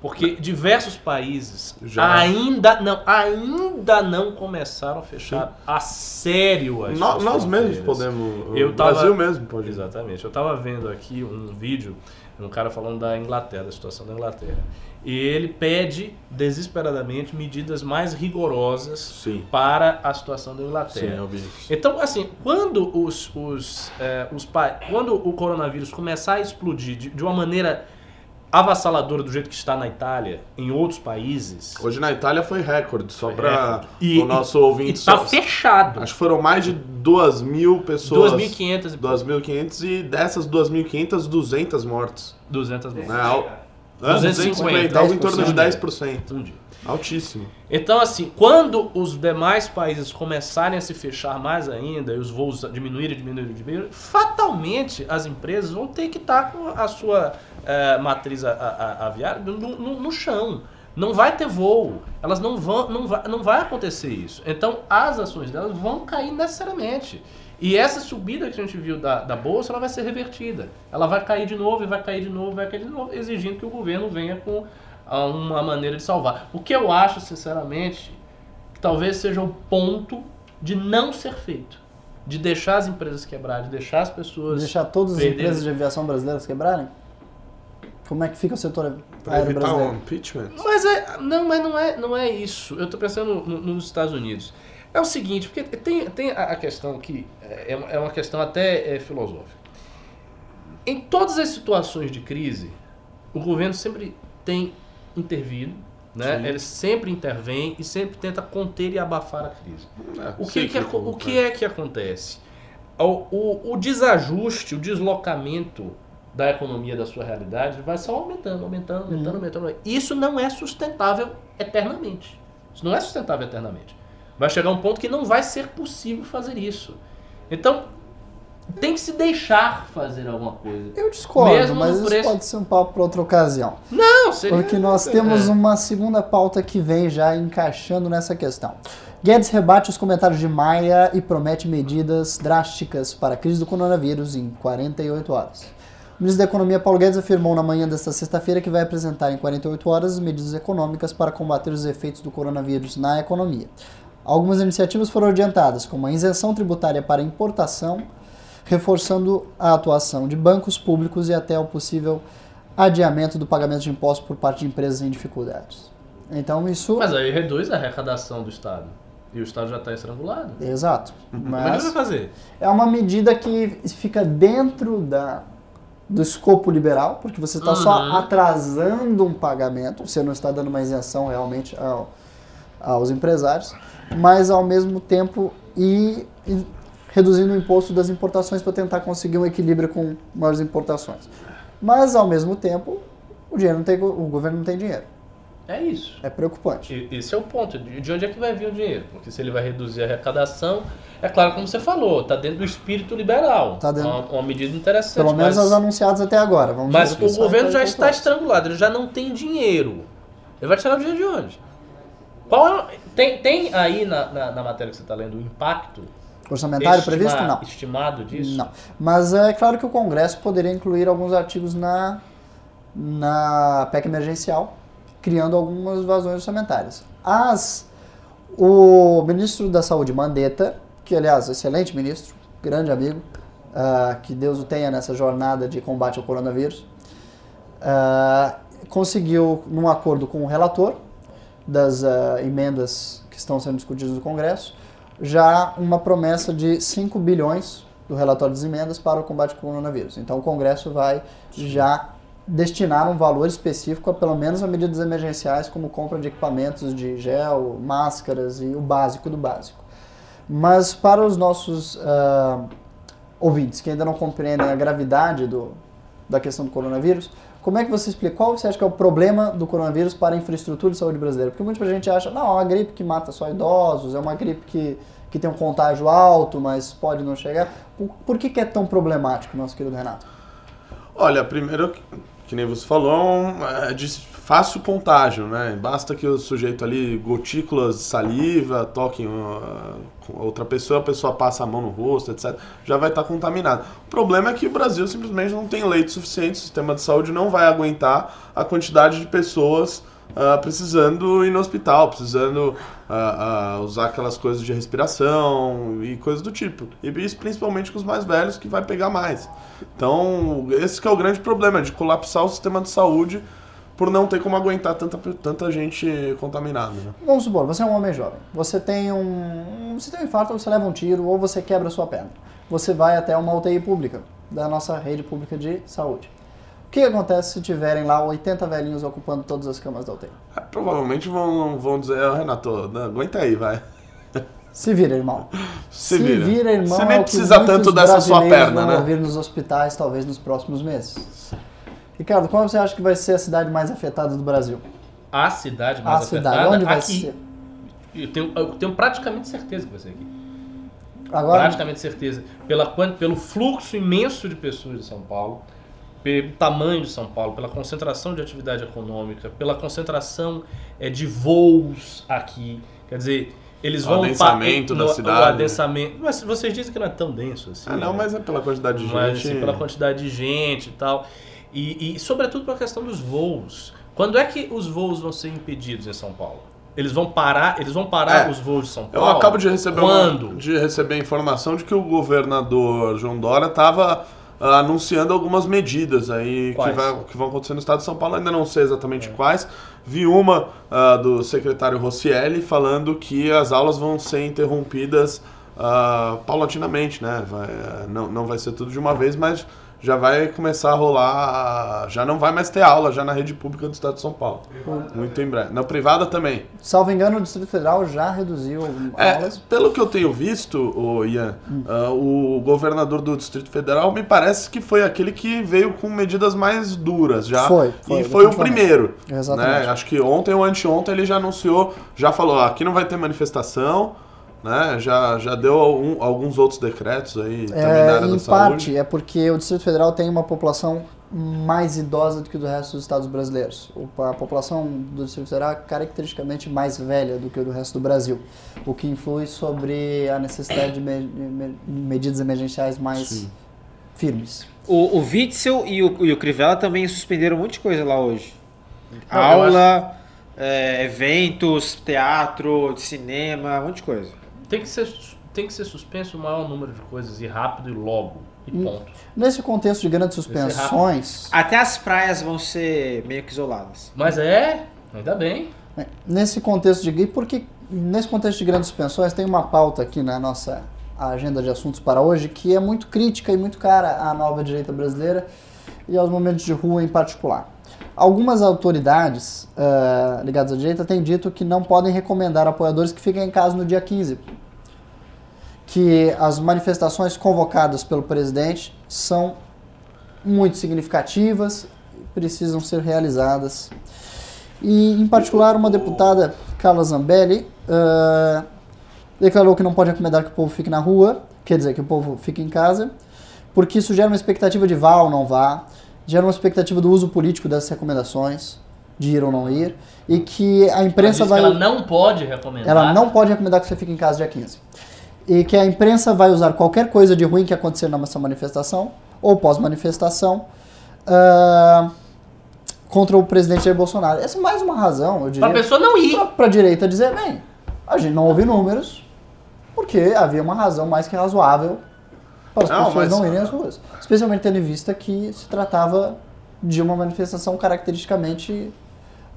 Porque diversos países Já. ainda não, ainda não começaram a fechar a sério as suas nós mesmos podemos. Eu o tava- Brasil mesmo pode. Exatamente. Eu estava vendo aqui um vídeo, um cara falando da Inglaterra, da situação da Inglaterra. E ele pede desesperadamente medidas mais rigorosas Sim. para a situação da Inglaterra. Sim. Então, assim, quando os, os, eh, os quando o coronavírus começar a explodir de, de uma maneira avassaladora do jeito que está na Itália, em outros países, Hoje na Itália foi recorde, só para. E- o nosso ouvinte. está fechado. Acho que foram mais de 2 mil pessoas. 2.500 e 2.500 e dessas 2.500, 200 mortes. 200 Né? mortes. Al- Hã? 250, algo em torno de 10%. 10%. Um dia. Altíssimo. Então, assim, quando os demais países começarem a se fechar mais ainda e os voos diminuírem, diminuírem, diminuírem, fatalmente as empresas vão ter que estar com a sua eh, matriz aviária no, no- no chão. Não vai ter voo. Elas não vão, não vai, não vai acontecer isso. Então, as ações delas vão cair necessariamente. E essa subida que a gente viu da, da bolsa, ela vai ser revertida. Ela vai cair de novo, e vai cair de novo, vai cair de novo, exigindo que o governo venha com ah, uma maneira de salvar. O que eu acho, sinceramente, que talvez seja o ponto de não ser feito. De deixar as empresas quebrar, de deixar as pessoas. deixar todas as perderem- empresas de aviação brasileiras quebrarem? Como é que fica o setor Para aéreo evitar um brasileiro? impeachment. Mas é, não, mas não é, não é isso. Eu tô pensando no- nos Estados Unidos. É o seguinte, porque tem, tem a questão que é, uma- é uma questão até é, filosófica. Em todas as situações de crise, o governo sempre tem intervido, né? Sim. Ele sempre intervém e sempre tenta conter e abafar a crise. É, O que, que, cíclico, aco- o que é que acontece? O, o, o desajuste, o deslocamento da economia da sua realidade vai só aumentando, aumentando, aumentando, aumentando. Isso não é sustentável eternamente. Isso não é sustentável eternamente. Vai chegar um ponto que não vai ser possível fazer isso. Então, tem que se deixar fazer alguma coisa. Eu discordo, Mesmo mas isso preço- pode ser um papo para outra ocasião. Não, seria... Porque nós temos É. uma segunda pauta que vem já encaixando nessa questão. Guedes rebate os comentários de Maia e promete medidas drásticas para a crise do coronavírus em 48 horas. O ministro da Economia Paulo Guedes afirmou na manhã desta sexta-feira que vai apresentar em 48 horas as medidas econômicas para combater os efeitos do coronavírus na economia. Algumas iniciativas foram adiantadas, como a isenção tributária para importação, reforçando a atuação de bancos públicos e até o possível adiamento do pagamento de impostos por parte de empresas em dificuldades. Então isso. Mas aí reduz a arrecadação do Estado. E o Estado já está estrangulado. Exato. Como é que ele Mas vai fazer? é uma medida que fica dentro da, do escopo liberal, porque você está só Uhum. atrasando um pagamento, você não está dando uma isenção realmente ao- aos empresários, mas ao mesmo tempo e, e reduzindo o imposto das importações para tentar conseguir um equilíbrio com maiores importações. Mas ao mesmo tempo, o, dinheiro não tem, o governo não tem dinheiro. É isso. É preocupante. Esse é o ponto. De de onde é que vai vir o dinheiro? Porque se ele vai reduzir a arrecadação, é claro, como você falou, está dentro do espírito liberal. Tá dentro. Uma, uma medida interessante. Pelo menos mas, as anunciadas até agora. Vamos mas o governo já está estrangulado, ele já não tem dinheiro. Ele vai tirar o dinheiro de onde? Qual é, tem, tem aí na, na, na matéria que você está lendo o impacto Orçamentário estima- previsto? Não. estimado disso? Não. Mas é claro que o Congresso poderia incluir alguns artigos na, na PEC emergencial, criando algumas vazões orçamentárias. As, o ministro da Saúde, Mandetta, que aliás, excelente ministro, grande amigo, ah, que Deus o tenha nessa jornada de combate ao coronavírus, ah, conseguiu, num acordo com o relator das ah, emendas que estão sendo discutidas no Congresso, já uma promessa de 5 bilhões do relatório das emendas para o combate ao coronavírus. Então o Congresso vai já destinar um valor específico a pelo menos a medidas emergenciais, como compra de equipamentos de gel, máscaras e o básico do básico. Mas para os nossos ah, ouvintes que ainda não compreendem a gravidade do, da questão do coronavírus, como é que você explica? Qual você acha que é o problema do coronavírus para a infraestrutura de saúde brasileira? Porque muita gente acha, não, é uma gripe que mata só idosos, é uma gripe que, que tem um contágio alto, mas pode não chegar. Por, por que, que é tão problemático, nosso querido Renato? Olha, primeiro, que- nem você falou, é de fácil contágio, né? Basta que o sujeito ali, gotículas de saliva, toque uh, com outra pessoa, a pessoa passa a mão no rosto, etc., já vai estar contaminado. O problema é que o Brasil simplesmente não tem leite suficiente, o sistema de saúde não vai aguentar a quantidade de pessoas ah, precisando ir no hospital, precisando ah, ah, usar aquelas coisas de respiração e coisas do tipo. E isso principalmente com os mais velhos, que vai pegar mais. Então, esse é o grande problema, de colapsar o sistema de saúde por não ter como aguentar tanta, tanta gente contaminada. Né? Vamos supor, você é um homem jovem, você tem um, você tem um infarto, você leva um tiro, ou você quebra a sua perna. Você vai até uma UTI pública, da nossa rede pública de saúde. O que acontece se tiverem lá 80 velhinhos ocupando todas as camas da UTI? Ah, Provavelmente vão, vão dizer, "Ah, Renato, não, aguenta aí, vai. Se vira, irmão. Se vira. irmão. Você nem é precisa tanto dessa sua perna, vão né? ouvir nos hospitais, talvez nos próximos meses. Ricardo, qual você acha que vai ser a cidade mais afetada do Brasil? A cidade A mais cidade, afetada onde vai aqui. ser? Eu tenho, eu tenho praticamente certeza que vai ser aqui. Agora, praticamente certeza. Pela, pelo fluxo imenso de pessoas de São Paulo, pelo tamanho de São Paulo, pela concentração de atividade econômica, pela concentração eh, de voos aqui. Quer dizer, eles O vão... adensamento da no- cidade. O adensamento. Mas vocês dizem que não é tão denso assim. Ah, não, né? mas é pela quantidade de mas gente. assim, pela quantidade de gente e tal. E, e sobretudo pela questão dos voos. Quando é que os voos vão ser impedidos em São Paulo? Eles vão parar, eles vão parar É, os voos de São Eu Paulo? acabo de receber, Quando? Uma, de receber a informação de que o governador João Dória estava anunciando algumas medidas aí que, vai- que vão acontecer no estado de São Paulo. Ainda não sei exatamente quais. Vi uma ah, do secretário Rossielli falando que as aulas vão ser interrompidas ah, paulatinamente, né? Vai, ah, não, não vai ser tudo de uma vez, mas já vai começar a rolar. Já não vai mais ter aula já na rede pública do estado de São Paulo. Muito em breve. Na privada também. salvo engano, o Distrito Federal já reduziu É, aulas. pelo que eu tenho visto, o Ian, ah, o governador do Distrito Federal me parece que foi aquele que veio com medidas mais duras já. Foi, foi, e foi o primeiro. Exatamente. Né? Acho que ontem ou anteontem ele já anunciou, já falou, ó, aqui não vai ter manifestação, né? Já, já deu algum- alguns outros decretos aí também na É, área da em saúde. parte, é porque o Distrito Federal tem uma população mais idosa do que o do resto dos estados brasileiros. O- A população do Distrito Federal é caracteristicamente mais velha do que o do resto do Brasil, o que influi sobre a necessidade de me- me- medidas emergenciais mais Sim. firmes. O, o Witzel e o, e o Crivella também suspenderam um monte de coisa lá hoje. Aula, é, eventos, teatro, cinema, um monte de coisa. Tem que ser, tem que ser suspenso o maior número de coisas e rápido e logo. E Hum. ponto. Nesse contexto de grandes suspensões, Até as praias vão ser meio que isoladas. Mas é, ainda bem. né, nesse contexto de porque nesse contexto de grandes suspensões tem uma pauta aqui na nossa agenda de assuntos para hoje que é muito crítica e muito cara à nova direita brasileira e aos momentos de rua em particular. Algumas autoridades eh, ligadas à direita têm dito que não podem recomendar apoiadores que fiquem em casa no dia 15. Que as manifestações convocadas pelo presidente são muito significativas, precisam ser realizadas. E, em particular, uma deputada, Carla Zambelli, eh, declarou que não pode recomendar que o povo fique na rua, quer dizer, que o povo fique em casa, porque isso gera uma expectativa de vá ou não vá, gera uma expectativa do uso político dessas recomendações, de ir ou não ir, e que a imprensa vai... ela não pode recomendar. Ela não pode recomendar que você fique em casa dia 15. E que a imprensa vai usar qualquer coisa de ruim que acontecer nessa manifestação, ou pós-manifestação, ah, contra o presidente Jair Bolsonaro. Essa é mais uma razão, eu Pra diria, pessoa não ir. para a direita dizer, bem, a gente não ouve números, porque havia uma razão mais que razoável para as Não, pessoas mas- não irem às ruas. Especialmente tendo em vista que se tratava de uma manifestação caracteristicamente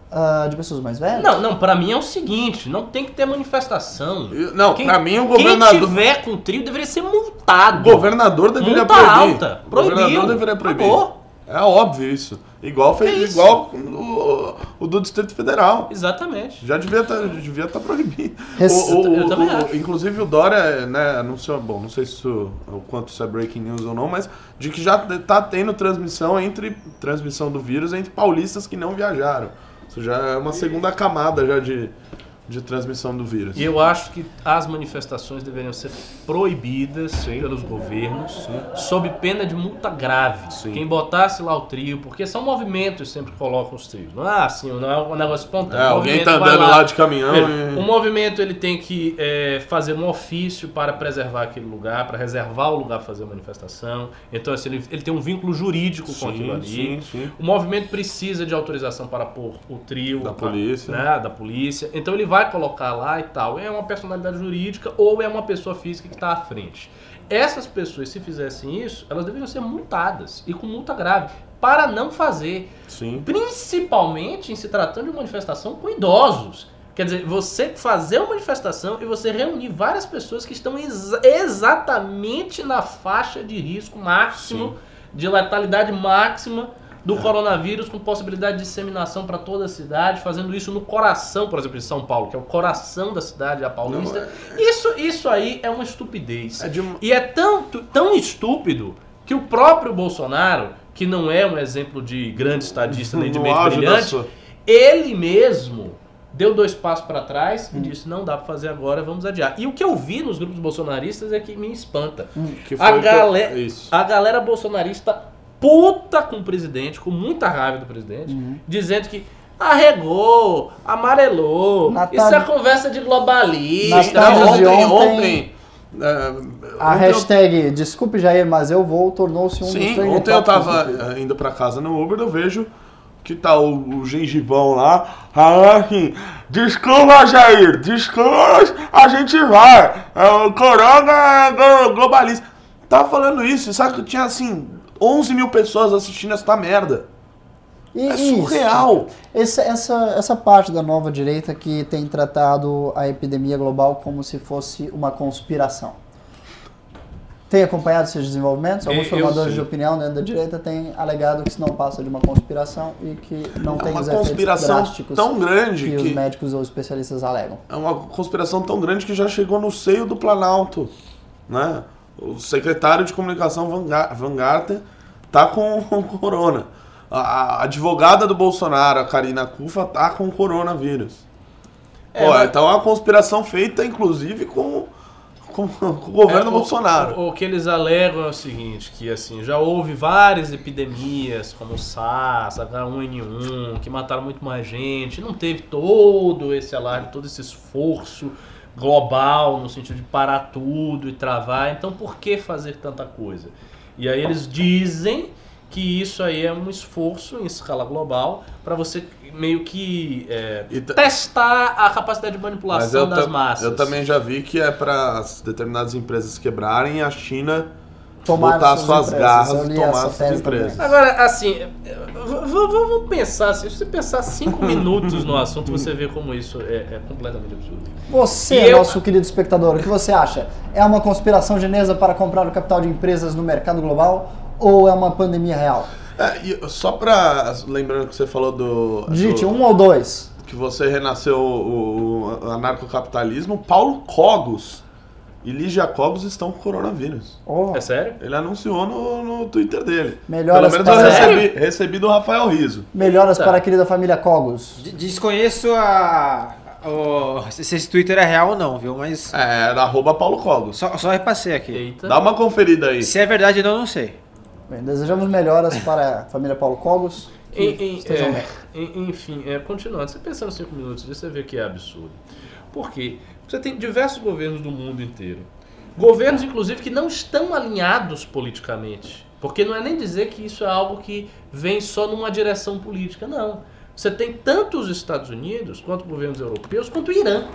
ah, de pessoas mais velhas. Não, não, pra mim é o seguinte, não tem que ter manifestação. Eu- Não, Quem- pra mim o Quem governador. tiver com trio deveria ser multado. O governador deveria Multa proibir. alta. O Proibiu. governador deveria proibir. Acabou. É óbvio isso. Igual É fez isso. igual o, o do Distrito Federal. Exatamente. Já devia estar devia tá proibido. Res- O- o- Eu também o- acho. Inclusive o Dória, né, anunciou, bom, não sei se isso, o quanto isso é breaking news ou não, mas de que já tá tendo transmissão entre transmissão do vírus entre paulistas que não viajaram. Isso já é uma segunda camada já de, de transmissão do vírus. E eu acho que as manifestações deveriam ser proibidas pelos governos, sob pena de multa grave. Sim. Quem botasse lá o trio, porque são movimentos que sempre colocam os trios. Não é assim, não é um negócio espontâneo. É, O alguém movimento tá andando lá de caminhão e- O movimento ele tem que é, fazer um ofício para preservar aquele lugar, para reservar o lugar para fazer a manifestação. Então, assim, ele, ele tem um vínculo jurídico com aquilo ali. sim, sim. O movimento precisa de autorização para pôr o trio Da a- polícia. né, da polícia. Então ele vai colocar lá e tal. É uma personalidade jurídica ou é uma pessoa física que está à frente. Essas pessoas, se fizessem isso, elas deveriam ser multadas e com multa grave para não fazer, Sim. principalmente em se tratando de uma manifestação com idosos. Quer dizer, você fazer uma manifestação e você reunir várias pessoas que estão exa- exatamente na faixa de risco máximo, Sim. de letalidade máxima do coronavírus, com possibilidade de disseminação para toda a cidade, fazendo isso no coração, por exemplo, de São Paulo, que é o coração da cidade, a Paulista. Isso, isso aí é uma estupidez. É E é tão, tão estúpido que o próprio Bolsonaro, que não é um exemplo de grande estadista nem de mente brilhante, sua- ele mesmo deu dois passos para trás Hum. e disse: não dá para fazer agora, vamos adiar. E o que eu vi nos grupos bolsonaristas é que me espanta. que A, o que eu- galera, a galera bolsonarista puta com o presidente, com muita raiva do presidente, Uhum. dizendo que arregou, amarelou, isso é conversa de globalista. Tardes Não, de ontem, ontem- ontem, A ontem eu- hashtag Desculpe Jair, mas eu vou tornou-se um dos Sim, ontem eu tava eh, indo pra casa no Uber, eu vejo que tá o, o gengibão lá, falando assim, desculpa Jair, desculpa, a gente vai, é, o corona é glo- globalista. Tava falando isso, sabe que tinha assim, 11 mil pessoas assistindo essa merda. E É surreal. Essa, essa, essa parte da nova direita que tem tratado a epidemia global como se fosse uma conspiração. Tem acompanhado esses desenvolvimentos? Alguns formadores de opinião dentro da direita têm alegado que isso não passa de uma conspiração e que não É tem os efeitos drásticos tão grande que, os que médicos ou especialistas alegam. é uma conspiração tão grande que já chegou no seio do Planalto, né? O secretário de comunicação Van Ga- Van Garten tá com corona. A, a advogada do Bolsonaro, a Karina Cufa, tá com o coronavírus. É, Pô, mas- então é uma conspiração feita, inclusive, com, com, com o governo É, o- Bolsonaro. O, o que eles alegam é o seguinte, que assim, já houve várias epidemias, como o SARS, H1N1, que mataram muito mais gente, não teve todo esse alarme, todo esse esforço global no sentido de parar tudo e travar, então por que fazer tanta coisa? E aí eles dizem que isso aí é um esforço em escala global para você meio que é, E ta- testar a capacidade de manipulação das massas. eu também já vi que é para determinadas empresas quebrarem e a China Tomar botar as suas suas garras e tomar tese empresas. também. Agora, assim, vamos pensar, assim, se você pensar cinco minutos no assunto, você vê como isso é, é completamente absurdo. Você, E eu- nosso querido espectador, o que você acha? É uma conspiração chinesa para comprar o capital de empresas no mercado global ou é uma pandemia real? É, só pra. Lembrando que você falou do. Digite do- um ou dois. que você renasceu o, o anarcocapitalismo, Paulo Cogos e Lígia Cogos estão com coronavírus. Oh, É sério? Ele anunciou no, no Twitter dele. Melhoras Pelo menos eu para- recebi, recebi do Rafael Riso. melhoras Tá. para a querida família Cogos. De- Desconheço a. o- se se esse Twitter é real ou não, viu? Mas. É, era arroba Paulo Cogos. Só, só repassei aqui. Eita. Dá uma conferida aí. Se é verdade, eu não sei. Bem, desejamos melhoras para a família Paulo Cogos. é, enfim, é, continuando, você pensando cinco minutos disso, você vê que é absurdo. Por quê? Você tem diversos governos do mundo inteiro. Governos, inclusive, que não estão alinhados politicamente. Porque não é nem dizer que isso é algo que vem só numa direção política, não. Você tem tanto os Estados Unidos, quanto governos europeus, quanto o Irã.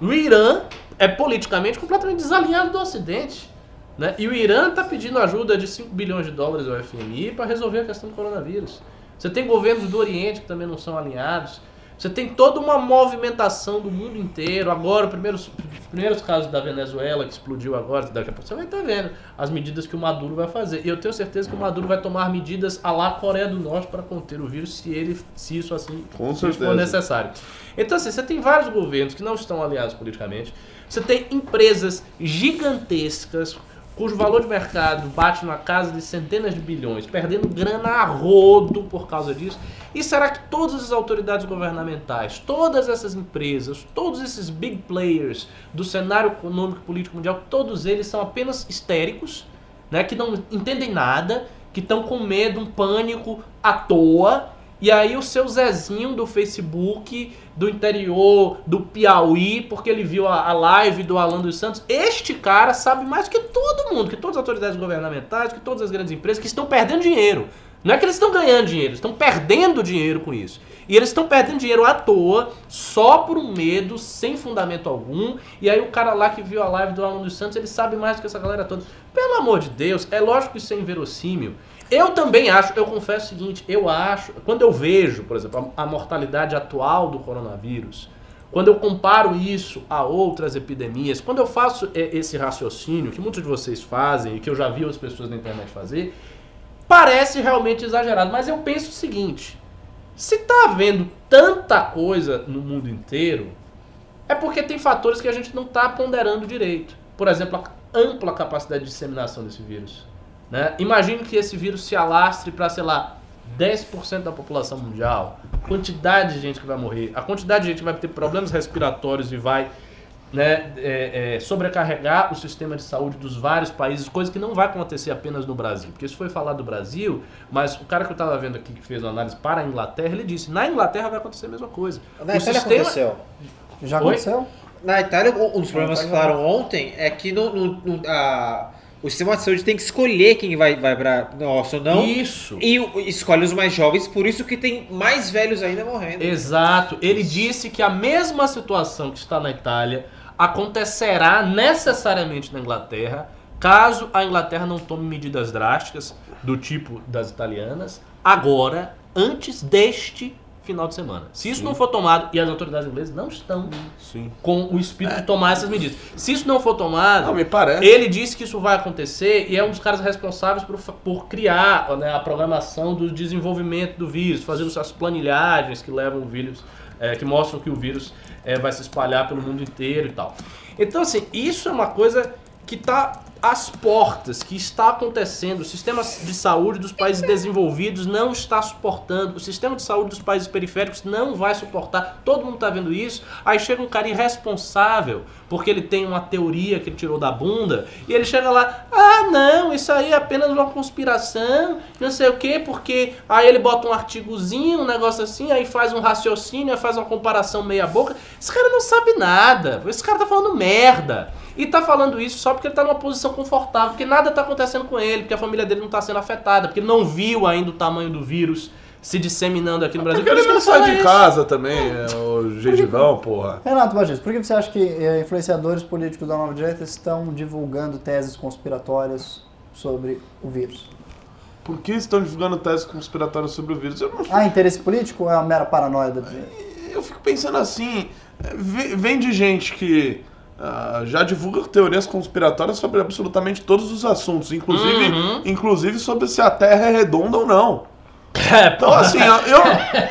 O Irã é politicamente completamente desalinhado do Ocidente. Né? E o Irã está pedindo ajuda de 5 bilhões de dólares ao FMI para resolver a questão do coronavírus. Você tem governos do Oriente que também não são alinhados. Você tem toda uma movimentação do mundo inteiro. Agora, os primeiros, os primeiros casos da Venezuela, que explodiu agora, daqui a pouco você vai estar vendo as medidas que o Maduro vai fazer. E eu tenho certeza que o Maduro vai tomar medidas à la Coreia do Norte para conter o vírus, se, ele, se isso assim se isso for necessário. Então, assim, você tem vários governos que não estão alinhados politicamente. Você tem empresas gigantescas cujo valor de mercado bate na casa de centenas de bilhões, perdendo grana a rodo por causa disso. E será que todas as autoridades governamentais, todas essas empresas, todos esses big players do cenário econômico e político mundial, todos eles são apenas histéricos, né, que não entendem nada, que estão com medo, um pânico à toa. E aí o seu Zezinho do Facebook, do interior, do Piauí, porque ele viu a, a live do Alan dos Santos, este cara sabe mais que todo mundo, que todas as autoridades governamentais, que todas as grandes empresas que estão perdendo dinheiro. Não é que eles estão ganhando dinheiro, estão perdendo dinheiro com isso. E eles estão perdendo dinheiro à toa, só por um medo, sem fundamento algum. E aí o cara lá que viu a live do Alan dos Santos, ele sabe mais do que essa galera toda. Pelo amor de Deus, é lógico que isso é inverossímil. Eu também acho, eu confesso o seguinte, eu acho, quando eu vejo, por exemplo, a, a mortalidade atual do coronavírus, quando eu comparo isso a outras epidemias, quando eu faço é, esse raciocínio, que muitos de vocês fazem e que eu já vi outras pessoas na internet fazer, parece realmente exagerado. Mas eu penso o seguinte: se tá havendo tanta coisa no mundo inteiro, é porque tem fatores que a gente não está ponderando direito. Por exemplo, a ampla capacidade de disseminação desse vírus. Né? Imagine que esse vírus se alastre para, sei lá, 10% da população mundial. Quantidade de gente que vai morrer. A quantidade de gente que vai ter problemas respiratórios e vai né, é, é, sobrecarregar o sistema de saúde dos vários países, coisa que não vai acontecer apenas no Brasil. Porque isso foi falado do Brasil, mas o cara que eu estava vendo aqui, que fez uma análise para a Inglaterra, ele disse, na Inglaterra vai acontecer a mesma coisa. Na O Itália sistema- aconteceu. Já Oi? aconteceu? Na Itália, um dos problemas que falaram ontem é que no, no- no- a- o sistema de saúde tem que escolher quem vai, vai pra nosso ou não. Isso. E escolhe os mais jovens, por isso que tem mais velhos ainda morrendo. Exato. Ele disse que a mesma situação que está na Itália acontecerá necessariamente na Inglaterra, caso a Inglaterra não tome medidas drásticas do tipo das italianas, agora, antes deste final de semana. Se isso não for tomado, e as autoridades inglesas não estão Sim. com o espírito de tomar essas medidas. Se isso não for tomado, Não, ele disse que isso vai acontecer e é um dos caras responsáveis por, por criar né, a programação do desenvolvimento do vírus, fazendo essas planilhagens que levam o vírus, é, que mostram que o vírus é, vai se espalhar pelo mundo inteiro e tal. Então, assim, isso é uma coisa que está às portas que está acontecendo, o sistema de saúde dos países desenvolvidos não está suportando, o sistema de saúde dos países periféricos não vai suportar, todo mundo está vendo isso. Aí chega um cara irresponsável, porque ele tem uma teoria que ele tirou da bunda, e ele chega lá, ah não, isso aí é apenas uma conspiração, não sei o que, porque aí ele bota um artigozinho, um negócio assim, aí faz um raciocínio, aí faz uma comparação meia boca. Esse cara não sabe nada, esse cara tá falando merda. E tá falando isso só porque ele tá numa posição confortável, porque nada tá acontecendo com ele, porque a família dele não tá sendo afetada, porque ele não viu ainda o tamanho do vírus se disseminando aqui no Brasil. Porque Por ele não sai de isso. casa também, é o gengivão, porra. Renato Bagis, por que você acha que eh, influenciadores políticos da nova direita estão divulgando teses conspiratórias sobre o vírus? Por que estão divulgando teses conspiratórias sobre o vírus? Eu, não, Há interesse político ou é uma mera paranoia da direita? eu fico pensando assim, é, vem de gente que ah, já divulga teorias conspiratórias sobre absolutamente todos os assuntos, inclusive, Uhum. inclusive sobre se a Terra é redonda ou não. É, Então, assim, eu, eu,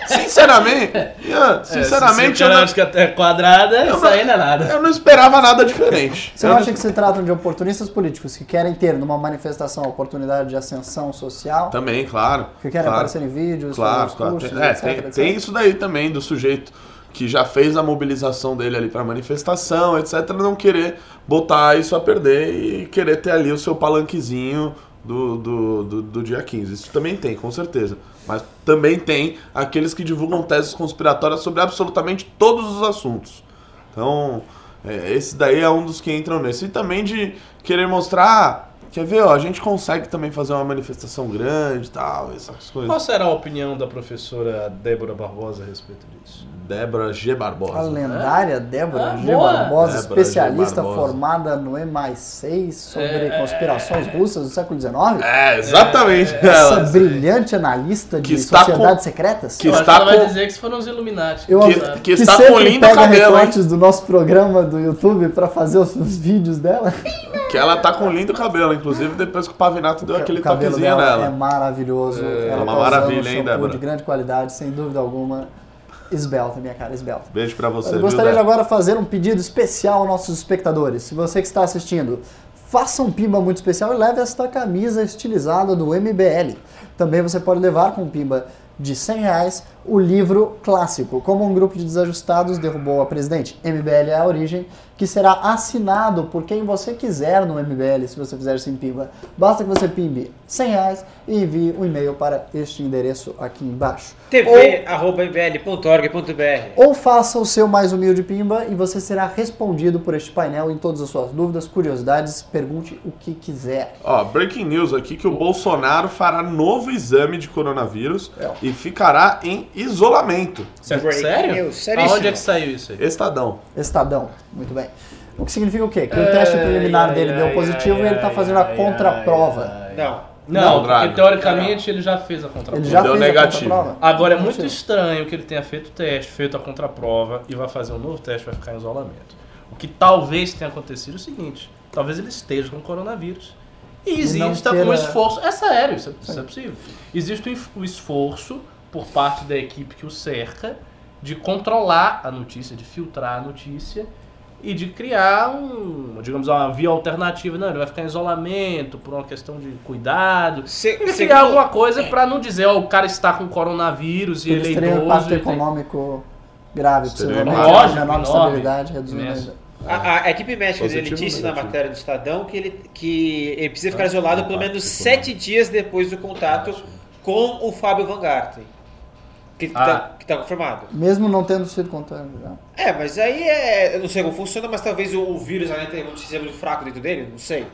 sinceramente, É, sinceramente, se eu o cara não, acha que a Terra é quadrada, Eu isso não- aí não é nada. eu não esperava nada diferente. Você Eu não acha que se tratam de oportunistas políticos que querem ter numa manifestação a oportunidade de ascensão social? Também, claro. Que querem claro. aparecer em vídeos, Claro, claro. cursos, Tem, é, etc, tem, etc. tem isso daí também do sujeito que já fez a mobilização dele ali pra manifestação, etc, não querer botar isso a perder e querer ter ali o seu palanquezinho do, do, do, do dia 15. Isso também tem, com certeza. Mas também tem aqueles que divulgam teses conspiratórias sobre absolutamente todos os assuntos. Então, é, esse daí é um dos que entram nesse. E também de querer mostrar, quer ver, ó, a gente consegue também fazer uma manifestação grande e tal, essas coisas. Qual será a opinião da professora Débora Barbosa a respeito disso? Débora G. Barbosa. A lendária Débora Ah, G. boa. Barbosa, Débora G. especialista Barbosa. formada no MI6 sobre É, conspirações russas do século XIX. É, exatamente. Essa ela. brilhante analista de Que sociedades com- secretas. que Eu está ela vai com- dizer que foram os Illuminati. Eu, que- sabe? que está sempre com lindo pega cabelo, recortes do nosso programa do YouTube pra fazer os, os vídeos dela. Que ela tá com lindo cabelo, inclusive depois que o Pavinato deu aquele o cabelo toquezinho dela nela. é maravilhoso. É, ela uma tá maravilha, um hein, Débora? de grande qualidade, sem dúvida alguma. Esbelta, minha cara, esbelta. Beijo pra você, Eu viu, gostaria de Débora? agora fazer um pedido especial aos nossos espectadores. Se você que está assistindo, faça um pimba muito especial e leve esta camisa estilizada do MBL. Também você pode levar com um pimba de 100 reais o livro clássico, Como um grupo de desajustados derrubou a presidente. MBL é a origem, que será assinado por quem você quiser no MBL, se você fizer sem pimba. Basta que você pimbe 100 reais e envie um e-mail para este endereço aqui embaixo. tv.mbl.org.br Ou faça o seu mais humilde pimba e você será respondido por este painel em todas as suas dúvidas, curiosidades, pergunte o que quiser. Ó, breaking news aqui que o Bolsonaro fará novo exame de coronavírus É. e ficará em isolamento. Sério? Breaking Sério? seríssimo. Aonde é que saiu isso aí? Estadão. Estadão, muito bem. O que significa o quê? Que o teste preliminar dele deu positivo e ele está fazendo a contraprova. Não. Não, Não, porque teoricamente ele já fez a Ele contraprova. já Deu fez negativo. a contraprova? Agora é muito Negativo. estranho que ele tenha feito o teste, feito a contraprova e vai fazer um novo teste, vai ficar em isolamento. O que talvez tenha acontecido é o seguinte: talvez ele esteja com coronavírus. E não exista queira- um esforço. É sério, isso é, isso é possível. Existe um um esforço por parte da equipe que o cerca de controlar a notícia, de filtrar a notícia e de criar um, digamos, uma via alternativa. Não, ele vai ficar em isolamento por uma questão de cuidado. Se, criar alguma coisa pra não dizer, ó, o cara está com coronavírus e ele é teriam um idoso. impacto e tem- econômico grave, possivelmente, Lógico, menor estabilidade, reduzindo. A, a equipe médica dele disse na negativo? matéria do Estadão que ele, que ele precisa ficar Ah, isolado pelo menos econômico. sete dias depois do contato com o Fábio Van Garten. Que, Ah. tá, que tá confirmado. Mesmo não tendo sido contagiado. É, mas aí é. Eu não sei como funciona, mas talvez o, o vírus ainda tenha um sistema fraco dentro dele, não sei.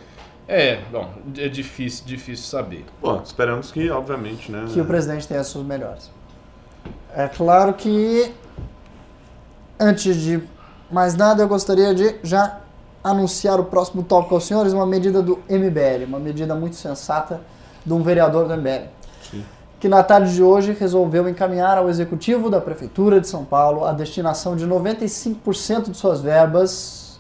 É, bom, é difícil, difícil saber. Bom, esperamos que, obviamente, né? que o presidente tenha seus melhores. É claro que, antes de mais nada, eu gostaria de já anunciar o próximo tópico aos senhores, uma medida do MBL, uma medida muito sensata de um vereador do MBL. Que na tarde de hoje resolveu encaminhar ao executivo da Prefeitura de São Paulo a destinação de 95% de suas verbas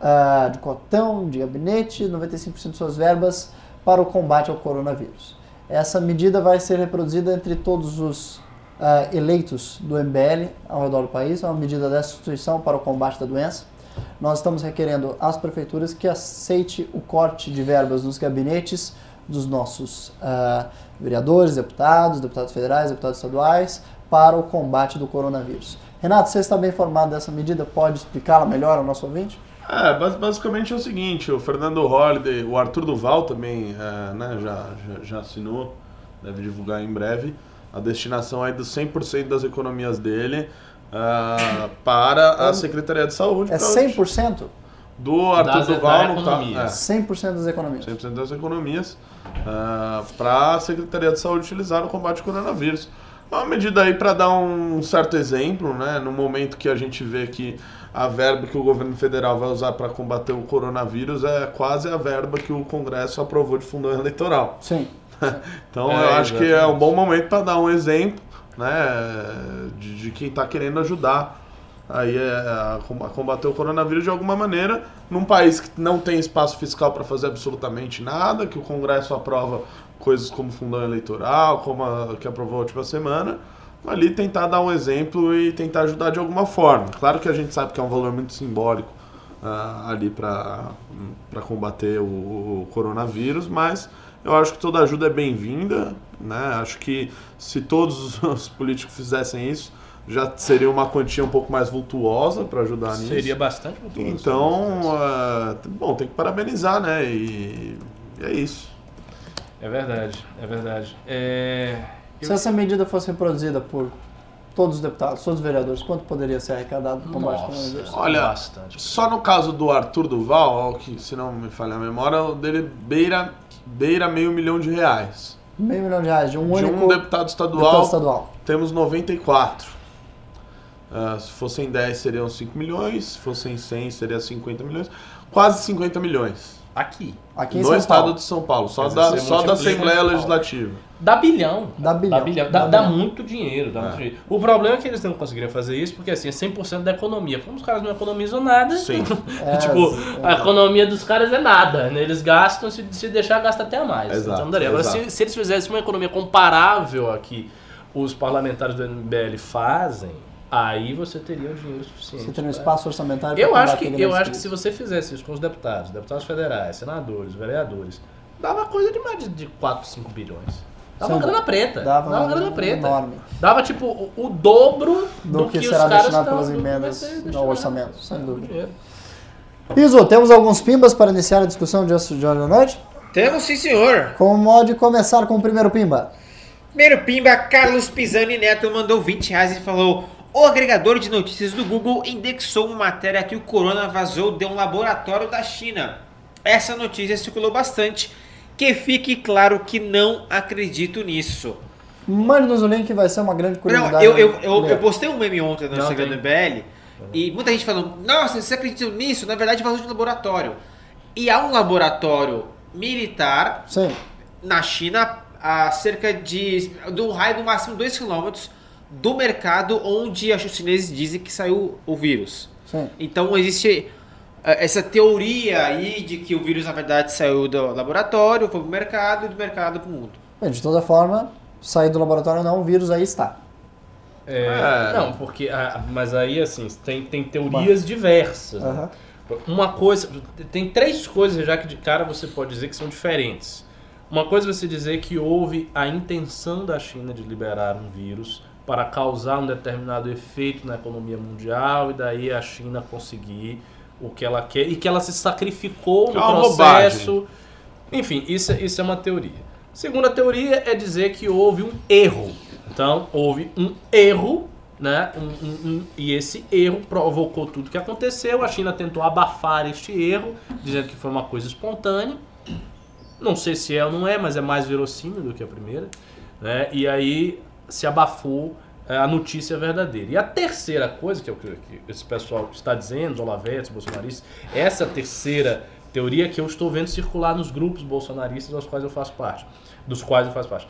ah, de cotão, de gabinete, 95% de suas verbas para o combate ao coronavírus. Essa medida vai ser reproduzida entre todos os ah, eleitos do MBL ao redor do país, é uma medida dessa instituição para o combate da doença. nós estamos requerendo às prefeituras que aceite o corte de verbas nos gabinetes dos nossos ah, vereadores, deputados, deputados federais, deputados estaduais, para o combate do coronavírus. Renato, você está bem informado dessa medida? Pode explicá-la melhor ao nosso ouvinte? É, bas- basicamente é o seguinte, o Fernando Holliday, o Arthur Duval também é, né, já, já, já assinou, deve divulgar em breve, a destinação aí dos 100% das economias dele ah, para a Secretaria de Saúde. É pra- 100%? Do Arthur Das- Duval da no economia. é, 100% das economias. 100% das economias para a Secretaria de Saúde utilizar no combate ao coronavírus. É uma medida aí para dar um certo exemplo, né? No momento que a gente vê que a verba que o governo federal vai usar para combater o coronavírus é quase a verba que o Congresso aprovou de fundão eleitoral. Sim. Então É, eu acho que é exatamente. um bom momento para dar um exemplo, né, de, de quem está querendo ajudar aí é, a com- a combater o coronavírus de alguma maneira, num país que não tem espaço fiscal para fazer absolutamente nada, que o Congresso aprova coisas como fundão eleitoral, como a que aprovou a última semana, ali tentar dar um exemplo e tentar ajudar de alguma forma. Claro que a gente sabe que é um valor muito simbólico ah, ali para combater o, o coronavírus, mas eu acho que toda ajuda é bem-vinda, né? Acho que se todos os políticos fizessem isso, já seria uma quantia um pouco mais vultuosa para ajudar nisso. Seria bastante muito Então, ah, bom, tem que parabenizar, né? E, e é isso. É verdade, é verdade. É... Se essa medida fosse reproduzida por todos os deputados, todos os vereadores, quanto poderia ser arrecadado coronavírus? Olha, bastante. Só no caso do Arthur Duval, que se não me falha a memória, o dele beira, beira meio milhão de reais. Meio milhão de reais de um de único um deputado estadual, deputado estadual. temos 94. Ah, se fossem 10 seriam 5 milhões, se fossem 100 seria 50 milhões. Quase 50 milhões. Aqui. Aqui em no São estado Paulo. de São Paulo, só da, só da Assembleia. Legislativa. Dá bilhão. Dá bilhão. Dá, bilhão. Dá Dá, dá bilhão. muito dinheiro. Dá É. muito dinheiro. O problema é que eles não conseguiriam fazer isso porque assim, é 100% da economia. Como os caras não economizam nada, Sim. É, tipo, é. a economia dos caras é nada. Né? Eles gastam, se, se deixar, gasta até mais. Exato, então daria. Agora, exato. se, se eles fizessem uma economia comparável a que os parlamentares do MBL fazem, aí você teria o dinheiro suficiente. Você tem um espaço orçamentário Eu para acho que, eu acho que se você fizesse isso com os deputados, deputados federais, senadores, vereadores, dava coisa de mais de- de 4, 5 bilhões. Dava uma grana preta. Dava Dava, uma grana preta. enorme. Dava tipo o, o dobro Do do, que que, será os caras destinado estão- pelas emendas no orçamento, sem Dava dúvida. dinheiro. Iso, temos alguns pimbas para iniciar a discussão de hoje de hoje à noite? Temos sim, senhor. Como pode começar com o primeiro pimba? Primeiro Pimba, Carlos Pisani Neto mandou 20 reais e falou: O agregador de notícias do Google indexou uma matéria que o corona vazou de um laboratório da China. Essa notícia circulou bastante. Que fique claro que não acredito nisso. Mande-nos o link, vai ser uma grande Não, curiosidade. eu, eu, eu, ler. eu postei um meme ontem no Não, Instagram do e muita gente falando: Nossa, você acredita nisso? Na verdade, vazou de laboratório. E há um laboratório militar Sim, na China a cerca de, um raio no máximo 2 km do mercado onde os chineses dizem que saiu o vírus. sim. Então existe eh, essa teoria aí de que o vírus na verdade saiu do laboratório, foi pro mercado e do mercado pro mundo. De toda forma, sair do laboratório ou não, o vírus aí está. É, É. Não, porque. ah, mas aí, assim, tem, tem teorias diversas. né? Aham. Uma coisa. Tem três coisas já que de cara você pode dizer que são diferentes. Uma coisa é você dizer que houve a intenção da China de liberar um vírus para causar um determinado efeito na economia mundial e daí a China conseguir o que ela quer e que ela se sacrificou no é processo. Enfim, isso, é- isso é uma teoria. Segunda teoria é dizer que houve um erro. Então, houve um erro, né? Um- um- um- e esse erro provocou tudo que aconteceu. A China tentou abafar este erro, dizendo que foi uma coisa espontânea. Não sei se é ou não é, mas é mais verossímil do que a primeira. Né? E aí se abafou é, a notícia verdadeira. E a terceira coisa, que é o que esse pessoal está dizendo, os olavetes, bolsonaristas, essa terceira teoria que eu estou vendo circular nos grupos bolsonaristas aos quais eu faço parte, dos quais eu faço parte,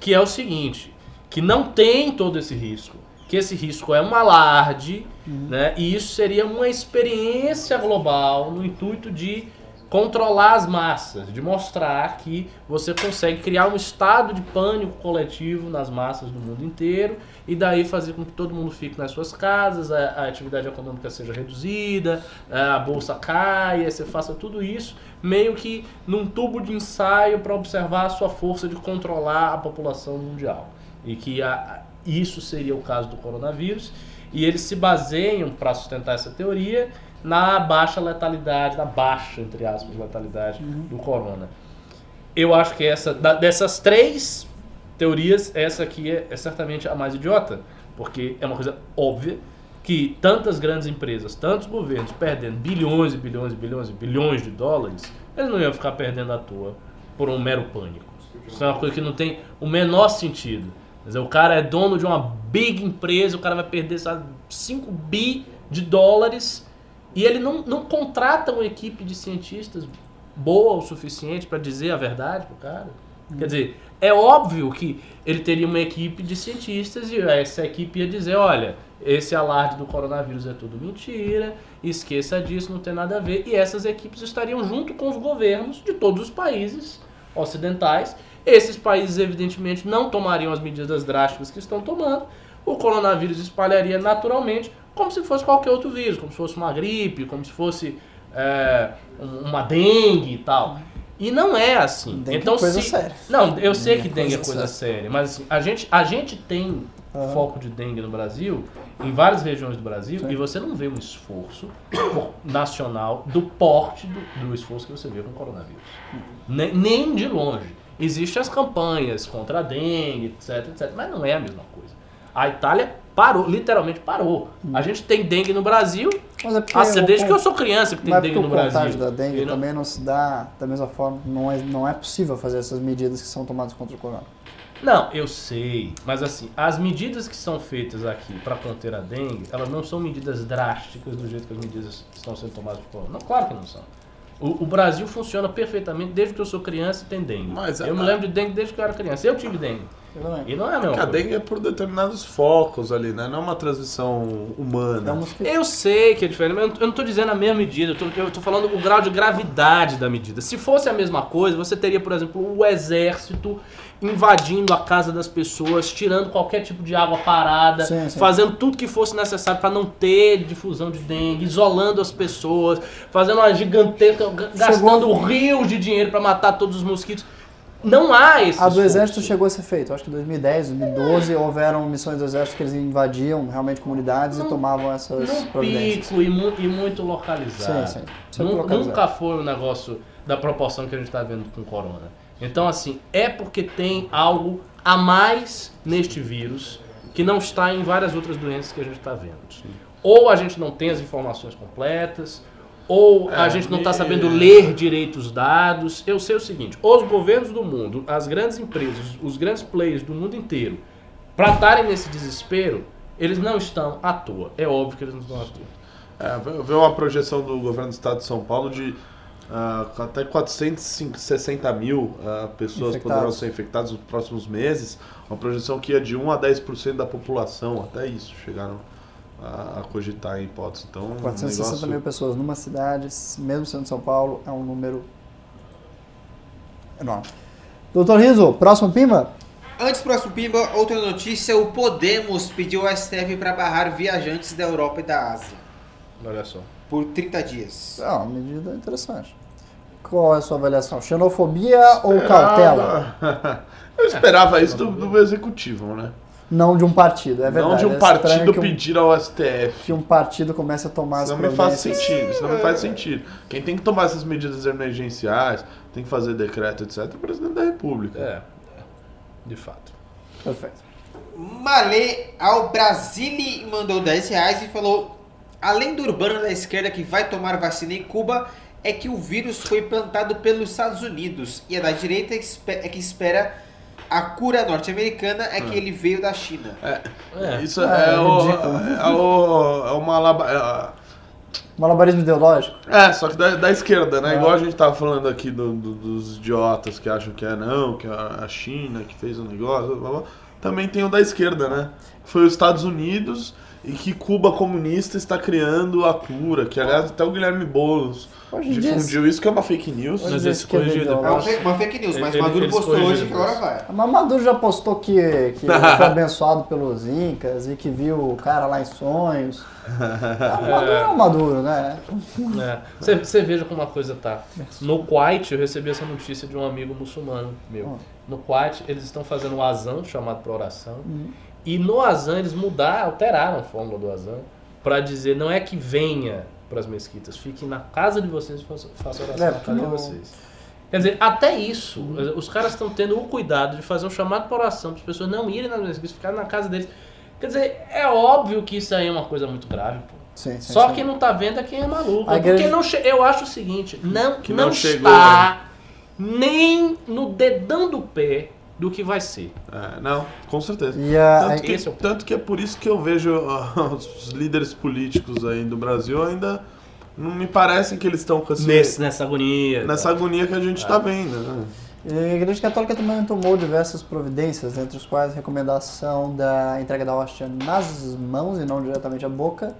que é o seguinte, que não tem todo esse risco, que esse risco é um alarde, né? E isso seria uma experiência global no intuito de controlar as massas, de mostrar que você consegue criar um estado de pânico coletivo nas massas do mundo inteiro e daí fazer com que todo mundo fique nas suas casas, a, a atividade econômica seja reduzida, a bolsa caia, você faça tudo isso meio que num tubo de ensaio para observar a sua força de controlar a população mundial. E que a, isso seria o caso do coronavírus. E eles se baseiam para sustentar essa teoria na baixa letalidade, na baixa, entre aspas, letalidade do corona. Eu acho que essa, dessas três teorias, essa aqui é, é certamente a mais idiota, porque é uma coisa óbvia que tantas grandes empresas, tantos governos perdendo bilhões e bilhões e bilhões e bilhões de dólares, eles não iam ficar perdendo à toa por um mero pânico. Isso é uma coisa que não tem o menor sentido. Dizer, o cara é dono de uma big empresa, o cara vai perder sabe, 5 bi de dólares e ele não, não contrata uma equipe de cientistas boa o suficiente para dizer a verdade pro cara. Quer dizer, é óbvio que ele teria uma equipe de cientistas e essa equipe ia dizer, olha, esse alarde do coronavírus é tudo mentira, esqueça disso, não tem nada a ver. E essas equipes estariam junto com os governos de todos os países ocidentais. Esses países, evidentemente, não tomariam as medidas drásticas que estão tomando. O coronavírus espalharia naturalmente, como se fosse qualquer outro vírus, como se fosse uma gripe, como se fosse é, um- uma dengue e tal. E não é assim. Dengue é então, coisa se... séria. Não, eu sei que é dengue é coisa coisa séria, mas a gente, a gente tem foco de dengue no Brasil, em várias regiões do Brasil, Sim. e você não vê um esforço nacional do porte do, do esforço que você vê com o coronavírus. Nem, nem de longe. Existem as campanhas contra a dengue, etc, etc, mas não é a mesma coisa. A Itália parou, literalmente parou. A gente tem dengue no Brasil, Mas é porque o desde que eu sou criança que tem é dengue no o contágio Brasil. da dengue E não- também não se dá da mesma forma. Não é, não é possível fazer essas medidas que são tomadas contra o corona. Não, eu sei, mas assim, as medidas que são feitas aqui para conter a dengue, elas não são medidas drásticas do jeito que as medidas estão sendo tomadas por corona. Não, claro que não são. O, o Brasil funciona perfeitamente desde que eu sou criança e tem dengue. Mas eu a- me lembro de dengue desde que eu era criança. Eu tive dengue. Também. E não é a coisa. dengue é por determinados focos ali, né? Não é uma transmissão humana. É. Eu sei que é diferente, mas eu não- não estou dizendo a mesma medida, eu tô- eu estou falando o grau de gravidade da medida. Se fosse a mesma coisa, você teria, por exemplo, o exército invadindo a casa das pessoas, tirando qualquer tipo de água parada, Sim, sim. fazendo tudo que fosse necessário para não ter difusão de dengue, isolando as pessoas, fazendo uma gigantesca, gastando rios de dinheiro para matar todos os mosquitos. Não há esse A do exército chegou a ser feito. Acho que em 2010, 2012 houveram missões do exército que eles invadiam realmente comunidades e tomavam essas num providências. pico e, mu- e muito localizado. Sim, sim. Sempre Nu- localizado. Nunca foi um negócio da proporção que a gente está vendo com o corona. Então, assim, é porque tem algo a mais neste vírus que não está em várias outras doenças que a gente está vendo. Ou a gente não tem as informações completas, ou a É, gente não está sabendo ler direito os dados. Eu sei o seguinte: os governos do mundo, as grandes empresas, os grandes players do mundo inteiro, para estarem nesse desespero, eles não estão à toa. É óbvio que eles não estão à toa. É, veio veio uma projeção do governo do estado de São Paulo de ah, até 460 mil ah, pessoas Infectados. poderão ser infectadas nos próximos meses. Uma projeção que ia de 1 a 10% da população. Até isso chegaram a, a cogitar em hipótese. Então, um 460 negócio... mil pessoas numa cidade, mesmo sendo São Paulo, é um número enorme. Doutor Riso, próximo Pimba? Antes do próximo Pimba, outra notícia: o Podemos pediu ao STF para barrar viajantes da Europa e da Ásia Olha só. por 30 dias. É uma medida interessante. Qual é a sua avaliação? Xenofobia ou cautela? Eu esperava isso do, do executivo, né? Não de um partido, é verdade. Não de É um estranho partido um, pedir ao STF. que um partido comece a tomar Isso as não me faz sentido, isso não me faz sentido. Quem tem que tomar essas medidas emergenciais, tem que fazer decreto, etc., é o presidente da República. É, de fato. Perfeito. Malê ao Brasile mandou 10 reais e falou: além do urbano da esquerda que vai tomar vacina em Cuba, é que o vírus foi plantado pelos Estados Unidos e a da direita é que espera a cura norte-americana é que ele veio da China. É. Isso Ah, é, é o, é, o, é uma laba- Malabarismo ideológico? é, é, só que da, da esquerda, né? Ah. Igual a gente tava falando aqui do- do- dos idiotas que acham que é não, que é a China que fez o negócio. Blá, blá. também tem o da esquerda, né? Foi os Estados Unidos e que Cuba comunista está criando a cura, que aliás até o Guilherme Boulos Hoje em dia, difundiu isso, que é uma fake news. Mas esse dia, corrigiu esquerda É uma depois. fake, uma fake news, mas Ele- Maduro eles postou hoje que agora depois. vai. A Mamadou já postou que, que foi abençoado pelos Incas e que viu o cara lá em sonhos. A Maduro é o Maduro, né? É. Você, você veja como a coisa tá. No Kuwait, eu recebi essa notícia de um amigo muçulmano meu. No Kuwait, eles estão fazendo o azan, chamado para oração. E no azan, eles mudaram, alteraram a fórmula do azan para dizer não é que venha para as mesquitas, fique na casa de vocês e faça, faça oração É, na casa de não- vocês. Quer dizer, até isso, os caras estão tendo o cuidado de fazer um chamado para oração para as pessoas não irem nas mesquitas, ficarem na casa deles. Quer dizer, é óbvio que isso aí é uma coisa muito grave, pô. Sim, sim, Só sim. quem não tá vendo é quem é maluco. A Porque igreja- não che- eu acho o seguinte, não, Que não, não chegou, está nem no dedão do pé do que vai ser. É, não, com certeza. E Tanto que, é o- tanto que é por isso que eu vejo os líderes políticos aí do Brasil ainda não me parecem que eles estão com esse, Nesse, nessa agonia. nessa agonia que a gente tá vendo. Né? E a Igreja Católica também tomou diversas providências, entre os quais a recomendação da entrega da hóstia nas mãos e não diretamente à boca,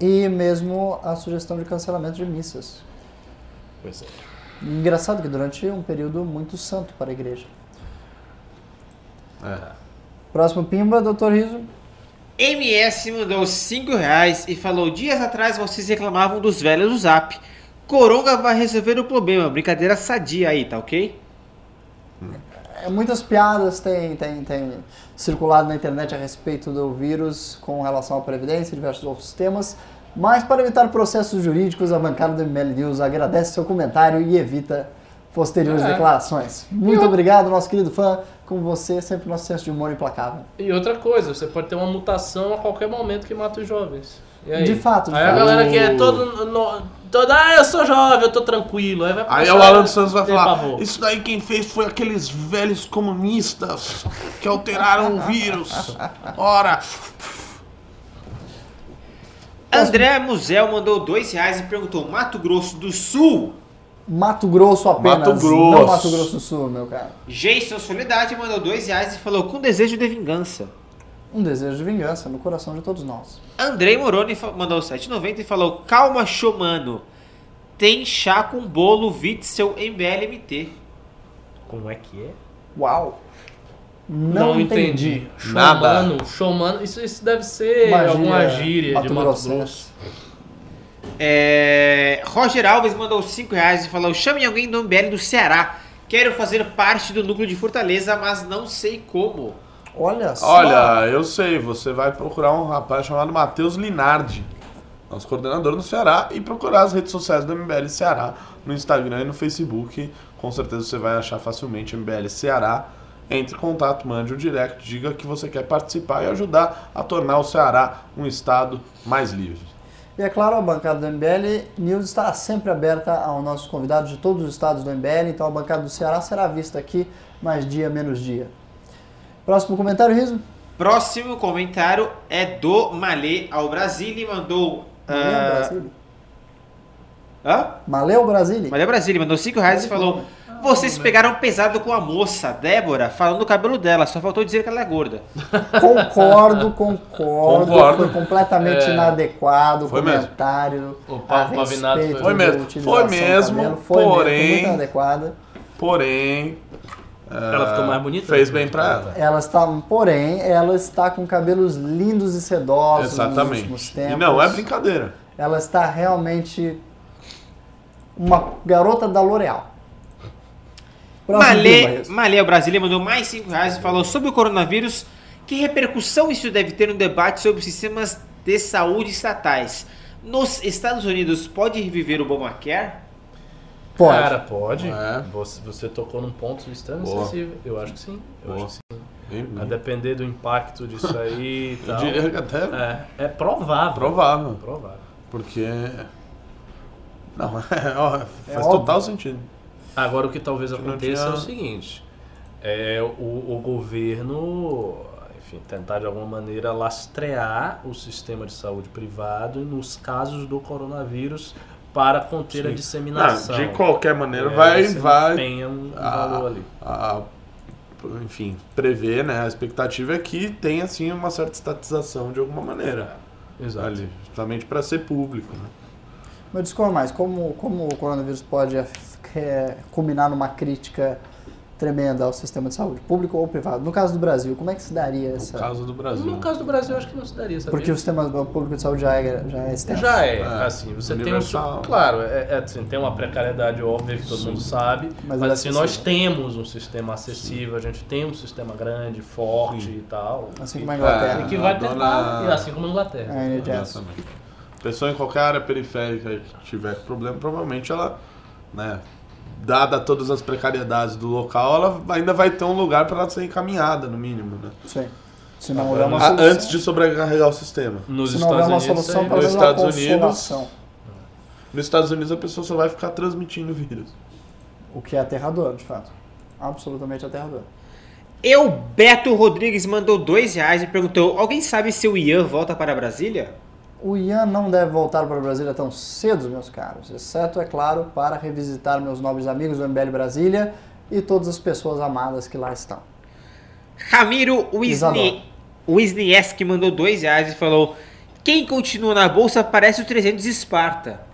e mesmo a sugestão de cancelamento de missas. Pois é. Engraçado que durante um período muito santo para a igreja. É. Próximo Pimba, Dr. Riso. MS mandou 5 reais e falou: Dias atrás vocês reclamavam dos velhos do Zap. Coronga vai resolver o problema. Brincadeira sadia aí, tá ok? É, Muitas piadas têm, têm, têm circulado na internet a respeito do vírus com relação à Previdência e diversos outros temas. Mas para evitar processos jurídicos, a bancada do ML News agradece seu comentário e evita posteriores É. declarações. Muito eu- obrigado, nosso querido fã. Com você, sempre nosso senso de humor implacável. E outra coisa, você pode ter uma mutação a qualquer momento que mata os jovens. E aí? De fato, de aí a fato. galera que é todo, no, todo. Ah, eu sou jovem, eu tô tranquilo. Aí vai Aí o Alan dos Santos vai falar: pavor. Isso daí quem fez foi aqueles velhos comunistas que alteraram o vírus. Ora, André Musel mandou 2 reais e perguntou: Mato Grosso do Sul? Mato Grosso apenas. Mato Grosso. Não Mato Grosso do Sul, meu cara. Jason Soledade mandou 2 reais e falou: Com desejo de vingança. Um desejo de vingança no coração de todos nós. Andrei Moroni mandou 7,90 e falou: Calma, Xomano. Tem chá com bolo Witzel MBLMT. Como é que é? Uau! Não, entendi. Nada. Showmano, showmano, isso, isso deve ser Uma alguma gíria de Mato mato-grossense. Grosso. É, Roger Alves mandou 5 reais e falou: Chame alguém do MBL do Ceará. Quero fazer parte do núcleo de Fortaleza, mas não sei como. Olha só. olha, eu sei, você vai procurar um rapaz chamado Matheus Linardi, nosso coordenador no Ceará, e procurar as redes sociais do MBL Ceará, no Instagram e no Facebook. Com certeza você vai achar facilmente MBL Ceará. Entre em contato, mande um direct, diga que você quer participar e ajudar a tornar o Ceará um estado mais livre. E é claro, a bancada do MBL News estará sempre aberta aos nossos convidados de todos os estados do MBL, então a bancada do Ceará será vista aqui mais dia menos dia. Próximo comentário, Riso? Próximo comentário é do Malê ao Brasil e mandou. Ah, Brasília. Hã? Maleu Brasília. Malê ao Brasil mandou 5 reais e falou: Vocês pegaram pesado com a moça, Débora, falando do cabelo dela, só faltou dizer que ela é gorda. Concordo, concordo. Concordo. Foi completamente É. inadequado o Foi mesmo. comentário. O a Paulo Pavinato respeito foi- Foi da mesmo. utilização Foi do mesmo, cabelo. Foi mesmo, foi porém- muito inadequada. Porém. Ela ah, ficou mais bonita? Fez bem pra ela. Ela está, porém, ela está com cabelos lindos e sedosos nos Exatamente. últimos tempos. E não é brincadeira. Ela está realmente uma garota da L'Oréal. Malê. Malê ao Brasília mandou mais 5 reais e falou sobre o coronavírus. Que repercussão isso deve ter no debate sobre os sistemas de saúde estatais? Nos Estados Unidos pode reviver o Obamacare? Pode. Cara, pode. É. Você, você tocou num ponto extremamente sensível. Eu acho que sim. Eu Boa. acho que sim. A depender do impacto disso aí e Eu tal. diria que até É, é provável. provável. Provável. Porque. Não, é, ó, faz óbvio. total sentido. Agora o que talvez aconteça tinha- é o seguinte. É o, o governo, enfim, tentar de alguma maneira lastrear o sistema de saúde privado nos casos do coronavírus para conter a Sim. disseminação. Não, de qualquer maneira, É, vai. vai empenha um valor ali. a enfim, prevê, né? A expectativa é que tenha, assim, uma certa estatização de alguma maneira. Exato. Ali, justamente para ser público, né? Mas discorra mais, como, como o coronavírus pode eh, culminar numa crítica tremenda ao sistema de saúde, público ou privado? No caso do Brasil, como é que se daria No essa... caso do Brasil. No caso do Brasil, acho que não se daria, sabe? Porque o sistema público de saúde já é, já é extenso. Já é, É, assim, você tem um... Claro, é, é, assim, tem uma precariedade óbvia que todo mundo sabe, Mas mas, é assim, nós temos um sistema acessível, a gente tem um sistema grande, forte e tal. Assim e, como a Inglaterra. e que vai dona- tentar, e assim como a Inglaterra. É, NHS. Pessoa em qualquer área periférica que tiver problema, provavelmente ela, né, dada todas as precariedades do local, ela ainda vai ter um lugar para ela ser encaminhada, no mínimo, né? Sim. Se não houver uma Ah, solução. Antes de sobrecarregar o sistema. Nos Se não houver uma Estados Unidos, solução, Nos Estados Unidos-. Nos Estados Unidos a pessoa só vai ficar transmitindo o vírus. O que é aterrador, de fato. Absolutamente aterrador. Eu, Beto Rodrigues, mandou dois reais e perguntou: Alguém sabe se o Ian volta para Brasília? O Ian não deve voltar para Brasília tão cedo, meus caros. Exceto, é claro, para revisitar meus nobres amigos do MBL Brasília e todas as pessoas amadas que lá estão. Ramiro Wisni... Wisnieski mandou dois reais e falou: Quem continua na bolsa parece o 300 Esparta.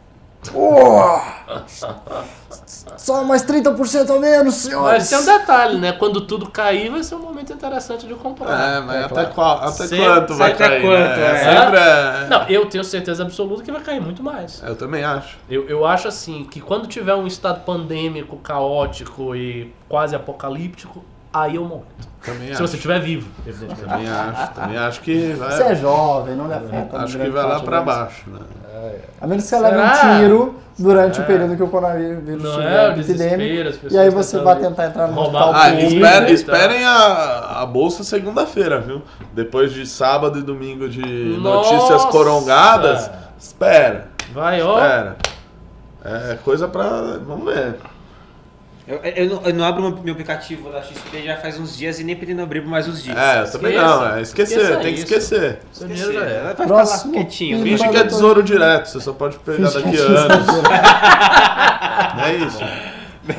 Só mais 30% a menos, senhores! Mas tem um detalhe, né? Quando tudo cair, vai ser um momento interessante de comprar. É, mas é até, claro. qual, até Sempre- quanto vai até cair? quanto, né? é. Sempre é- Não, eu tenho certeza absoluta que vai cair muito mais. Eu também acho. Eu, eu acho assim que quando tiver um estado pandêmico, caótico e quase apocalíptico, aí eu monto. Também Se acho. você estiver vivo, evidentemente. Também acho. Também acho que vai. Você é jovem, não lhe afeta. acho grande que vai lá pra deles. baixo, né? A menos que você leve um tiro durante o É. período que o coronavírus Não estiver é o epidêmico. E aí você vai tentar entrar no hospital Ah, espere- então. esperem a, a bolsa segunda-feira, viu? Depois de sábado e domingo de Nossa! notícias corongadas, espera, Vai, ó. espera. É coisa pra. Vamos ver. Eu, eu não, eu não abro meu aplicativo da XP já faz uns dias e nem pretendo abrir por mais uns dias. É, eu também Esqueça. não, é esquecer, Esqueça tem que isso. esquecer. Seu dinheiro já é. Vai ficar Próximo lá quietinho. Finge que é tesouro direto, você só pode pegar daqui a é anos. é isso?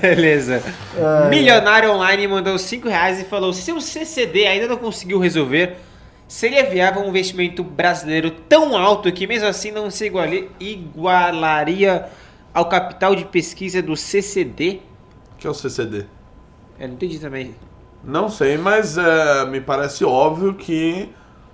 Beleza. É. Milionário Online mandou 5 reais e falou: se o CCD ainda não conseguiu resolver, seria viável um investimento brasileiro tão alto que mesmo assim não se iguali- igualaria ao capital de pesquisa do CCD? O que é o CCD? Eu não entendi também. Não sei, mas é, me parece óbvio que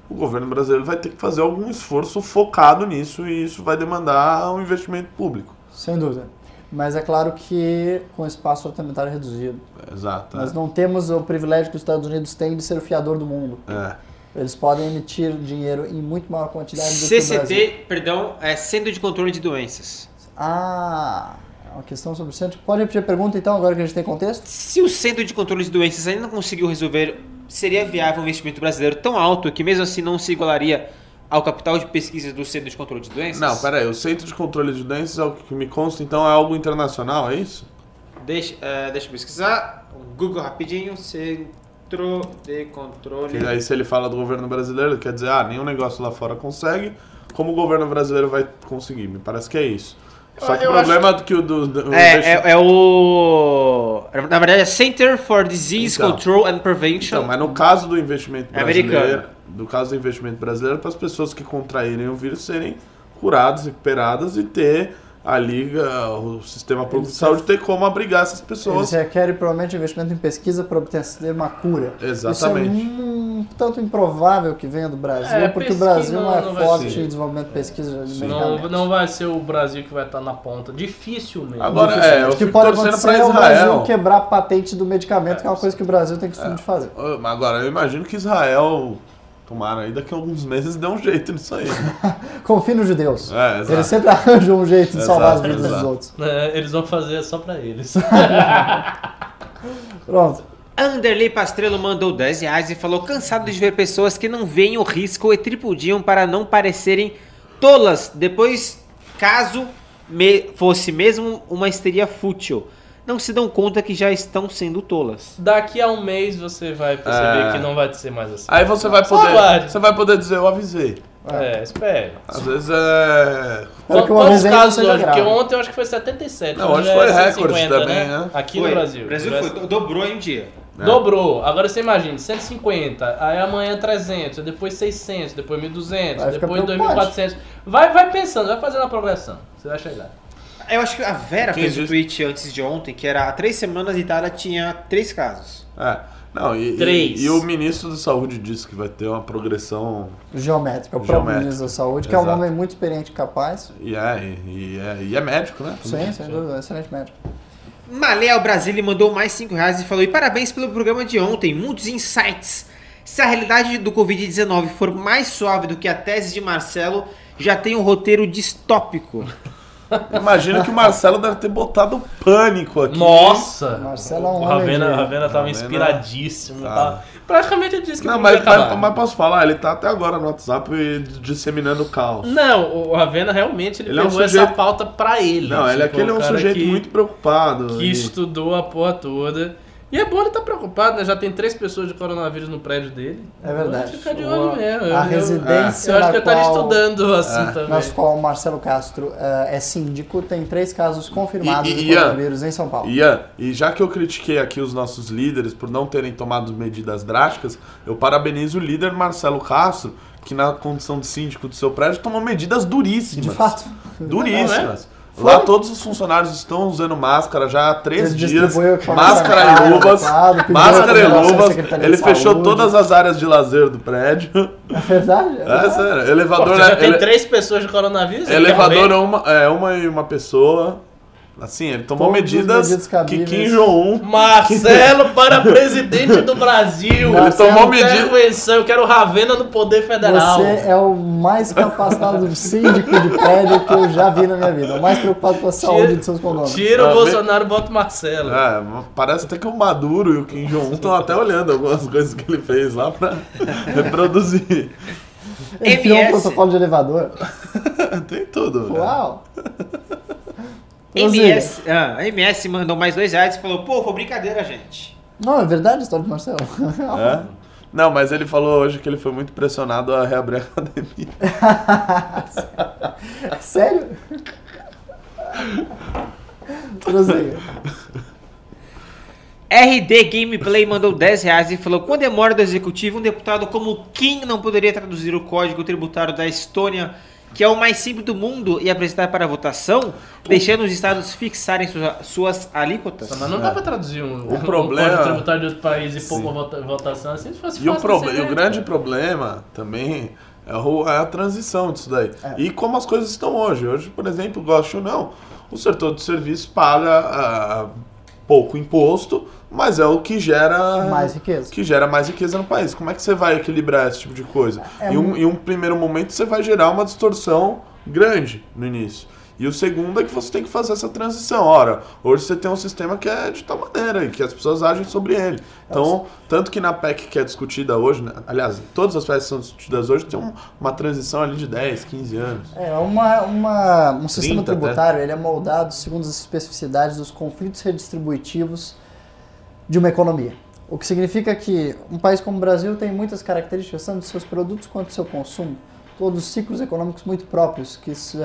o governo brasileiro vai ter que fazer algum esforço focado nisso e isso vai demandar um investimento público. Sem dúvida. Mas é claro que com espaço orçamentário reduzido. Exato. Nós não temos o privilégio que os Estados Unidos têm de ser o fiador do mundo. É. Eles podem emitir dinheiro em muito maior quantidade do que o Brasil. CCD, perdão, é Centro de Controle de Doenças. Ah, é uma questão sobre o centro. Pode repetir a pergunta então, agora que a gente tem contexto? Se o Centro de Controle de Doenças ainda não conseguiu resolver, seria viável um investimento brasileiro tão alto que mesmo assim não se igualaria ao capital de pesquisa do Centro de Controle de Doenças? Não, peraí, o Centro de Controle de Doenças, é o que me consta, então é algo internacional, é isso? Deixa, é, deixa eu pesquisar. Google rapidinho. Centro de Controle. E aí se ele fala do governo brasileiro, quer dizer, ah, nenhum negócio lá fora consegue, como o governo brasileiro vai conseguir? Me parece que é isso. Só que Eu o problema é que o do... do É, investi- é, é o. Na verdade é Center for Disease Então. Control and Prevention. Então, mas no caso do investimento É brasileiro, americano. do caso do investimento brasileiro, para as pessoas que contraírem o vírus serem curadas, recuperadas e ter ali ah, o sistema público de saúde ter como abrigar essas Eles pessoas. requerem provavelmente investimento em pesquisa para obter uma cura. Exatamente. Isso é um tanto improvável que venha do Brasil, É, porque o Brasil não, não- é não forte em desenvolvimento de pesquisa de Não, não vai ser o Brasil que vai estar na ponta. Dificilmente. Agora, Dificilmente. é, eu o que pode acontecer é o Brasil Israel. quebrar a patente do medicamento, que é uma coisa que o Brasil tem costume de fazer. Mas Agora, eu imagino que Israel, tomara aí, daqui a alguns meses dê um jeito nisso aí. né? Confie nos judeus. É, exato. Eles sempre arranjam um jeito de Exato, salvar as vidas dos exato. outros. É, eles vão fazer só pra eles. Pronto. Anderley Pastrello mandou 10 reais e falou: cansado de ver pessoas que não veem o risco e tripudiam para não parecerem tolas. Depois, caso me- fosse mesmo uma histeria fútil, não se dão conta que já estão sendo tolas. Daqui a um mês você vai perceber É. que não vai ser mais assim. Aí você vai poder, você vai poder dizer, eu avisei. É, espere. Às vezes é... Quantos ainda casos hoje? Porque grave. ontem eu acho que foi 77. Não, hoje hoje é foi recorde 150, também, né? Aqui Foi. no Brasil. O Brasil Tivesse- foi, dobrou em um dia. É. Dobrou. Agora você imagina, 150, aí amanhã 300, aí depois 600, depois 1.200, Vai ficar depois preocupante. 2.400. Vai, vai pensando, vai fazendo a progressão. Você vai chegar. Eu acho que a Vera fez um disse? tweet antes de ontem, que era há três semanas a Itália tinha três casos. É. Não, e, Três. e, e o ministro da Saúde disse que vai ter uma progressão. Geométrica, o próprio Geométrica. ministro da Saúde, que é um Exato. homem muito experiente e capaz. E é, e, e é, e é médico, né? Sim, sem dúvida, excelente médico. Malé Brasil mandou mais 5 reais e falou: E parabéns pelo programa de ontem, muitos insights. Se a realidade do Covid-19 for mais suave do que a tese de Marcelo, já tem um roteiro distópico. Imagina que o Marcelo deve ter botado pânico aqui. Nossa! Marcelo é um o homem Ravena, de- Ravena tava Ravena- inspiradíssimo. Tá. Tava... Praticamente eu disse que Não, mas, ia acabar. mas, mas posso falar, ele tá até agora no WhatsApp disseminando caos. Não, o Ravena realmente ele, Ele é um pegou essa sujeito- pauta pra ele. Não, ele, Tipo, aquele é um sujeito que- muito preocupado. que e- estudou a porra toda. E é bom ele estar preocupado, né? Já tem três pessoas de coronavírus no prédio dele. É verdade. Fica de O- olho mesmo. Eu- a eu- residência Eu acho que eu estaria estudando assim É. também. Nas qual o Marcelo Castro eh, é síndico, tem três casos confirmados E- e- de Ian, coronavírus em São Paulo. Ian, e já que eu critiquei aqui os nossos líderes por não terem tomado medidas drásticas, eu parabenizo o líder Marcelo Castro, que na condição de síndico do seu prédio tomou medidas duríssimas. De fato. Duríssimas. Foi? Lá todos os funcionários estão usando máscara já há três Ele dias. Máscara e luvas. Máscara e luvas. Ele fechou Saúde. todas as áreas de lazer do prédio. É verdade? É É sério. Pô, Elevador, você já tem ele- três pessoas de coronavírus? ele elevador é uma, é uma e uma pessoa. Assim, ele tomou Todas as medidas, medidas que. Kim Jong-un Marcelo para presidente do Brasil. Ele tomou Eu quero medida- intervenção, Eu quero Ravena no Poder Federal. Você é o mais capacitado síndico de prédio que eu já vi na minha vida. O mais preocupado com a saúde de seus condôminos. Tira Ah, o Bolsonaro e bota o Marcelo. É, parece até que o Maduro e o Kim Jong-un estão até olhando algumas coisas que ele fez lá pra reproduzir. Ele criou um protocolo de elevador. Tem tudo. né? Uau! Prossiga. MS, ah, a MS mandou mais dois reais e falou: Pô, foi brincadeira, gente. Não, é verdade a história do Marcelo. É? Não, mas ele falou hoje que ele foi muito pressionado a reabrir a academia. Sério? RD Gameplay mandou 10 reais e falou: Com a demora do executivo, um deputado como Kim não poderia traduzir o código tributário da Estônia, que é o mais simples do mundo, e apresentar para votação, deixando os estados fixarem sua- suas alíquotas? Mas não dá pra traduzir um, O problema- um código tributário de outro país e pôr Sim. uma vota- votação assim se fosse E o, fácil desse e o grande cara. problema também é, o- é a transição disso daí. É. E como as coisas estão hoje. Hoje, por exemplo, gosto ou não, o setor de serviço paga ah, pouco imposto, mas é o que gera Mais riqueza. que gera mais riqueza no país. Como é que você vai equilibrar esse tipo de coisa? É em, um, em um primeiro momento você vai gerar uma distorção grande no início. E o segundo é que você tem que fazer essa transição. Ora, hoje você tem um sistema que é de tal maneira e que as pessoas agem sobre ele. Então, tanto que na PEC que é discutida hoje, né, aliás, todas as PECs que são discutidas hoje, tem um- uma transição ali de 10, 15 anos. É, uma, uma, um sistema 30 até. tributário ele é moldado segundo as especificidades dos conflitos redistributivos de uma economia. O que significa que um país como o Brasil tem muitas características, tanto de seus produtos quanto do seu consumo. Todos os ciclos econômicos muito próprios, que se,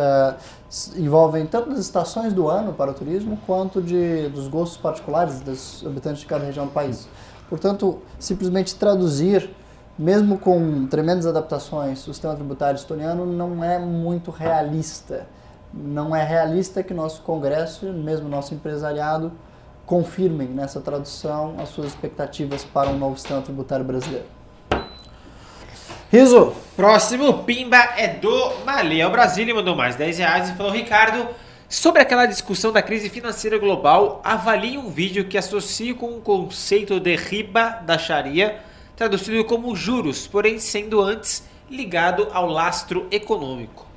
se envolvem tanto das estações do ano para o turismo, quanto de, dos gostos particulares dos habitantes de cada região do país. Portanto, simplesmente traduzir, mesmo com tremendas adaptações, o sistema tributário estoniano não é muito realista. Não é realista que nosso Congresso, mesmo nosso empresariado, confirmem nessa tradução as suas expectativas para um novo sistema tributário brasileiro. Riso, Próximo Pimba é do Maleu Brasília, mandou mais 10 reais e falou: Ricardo, sobre aquela discussão da crise financeira global, avalie um vídeo que associe com o conceito de riba da Sharia, traduzido como juros, porém sendo antes ligado ao lastro econômico.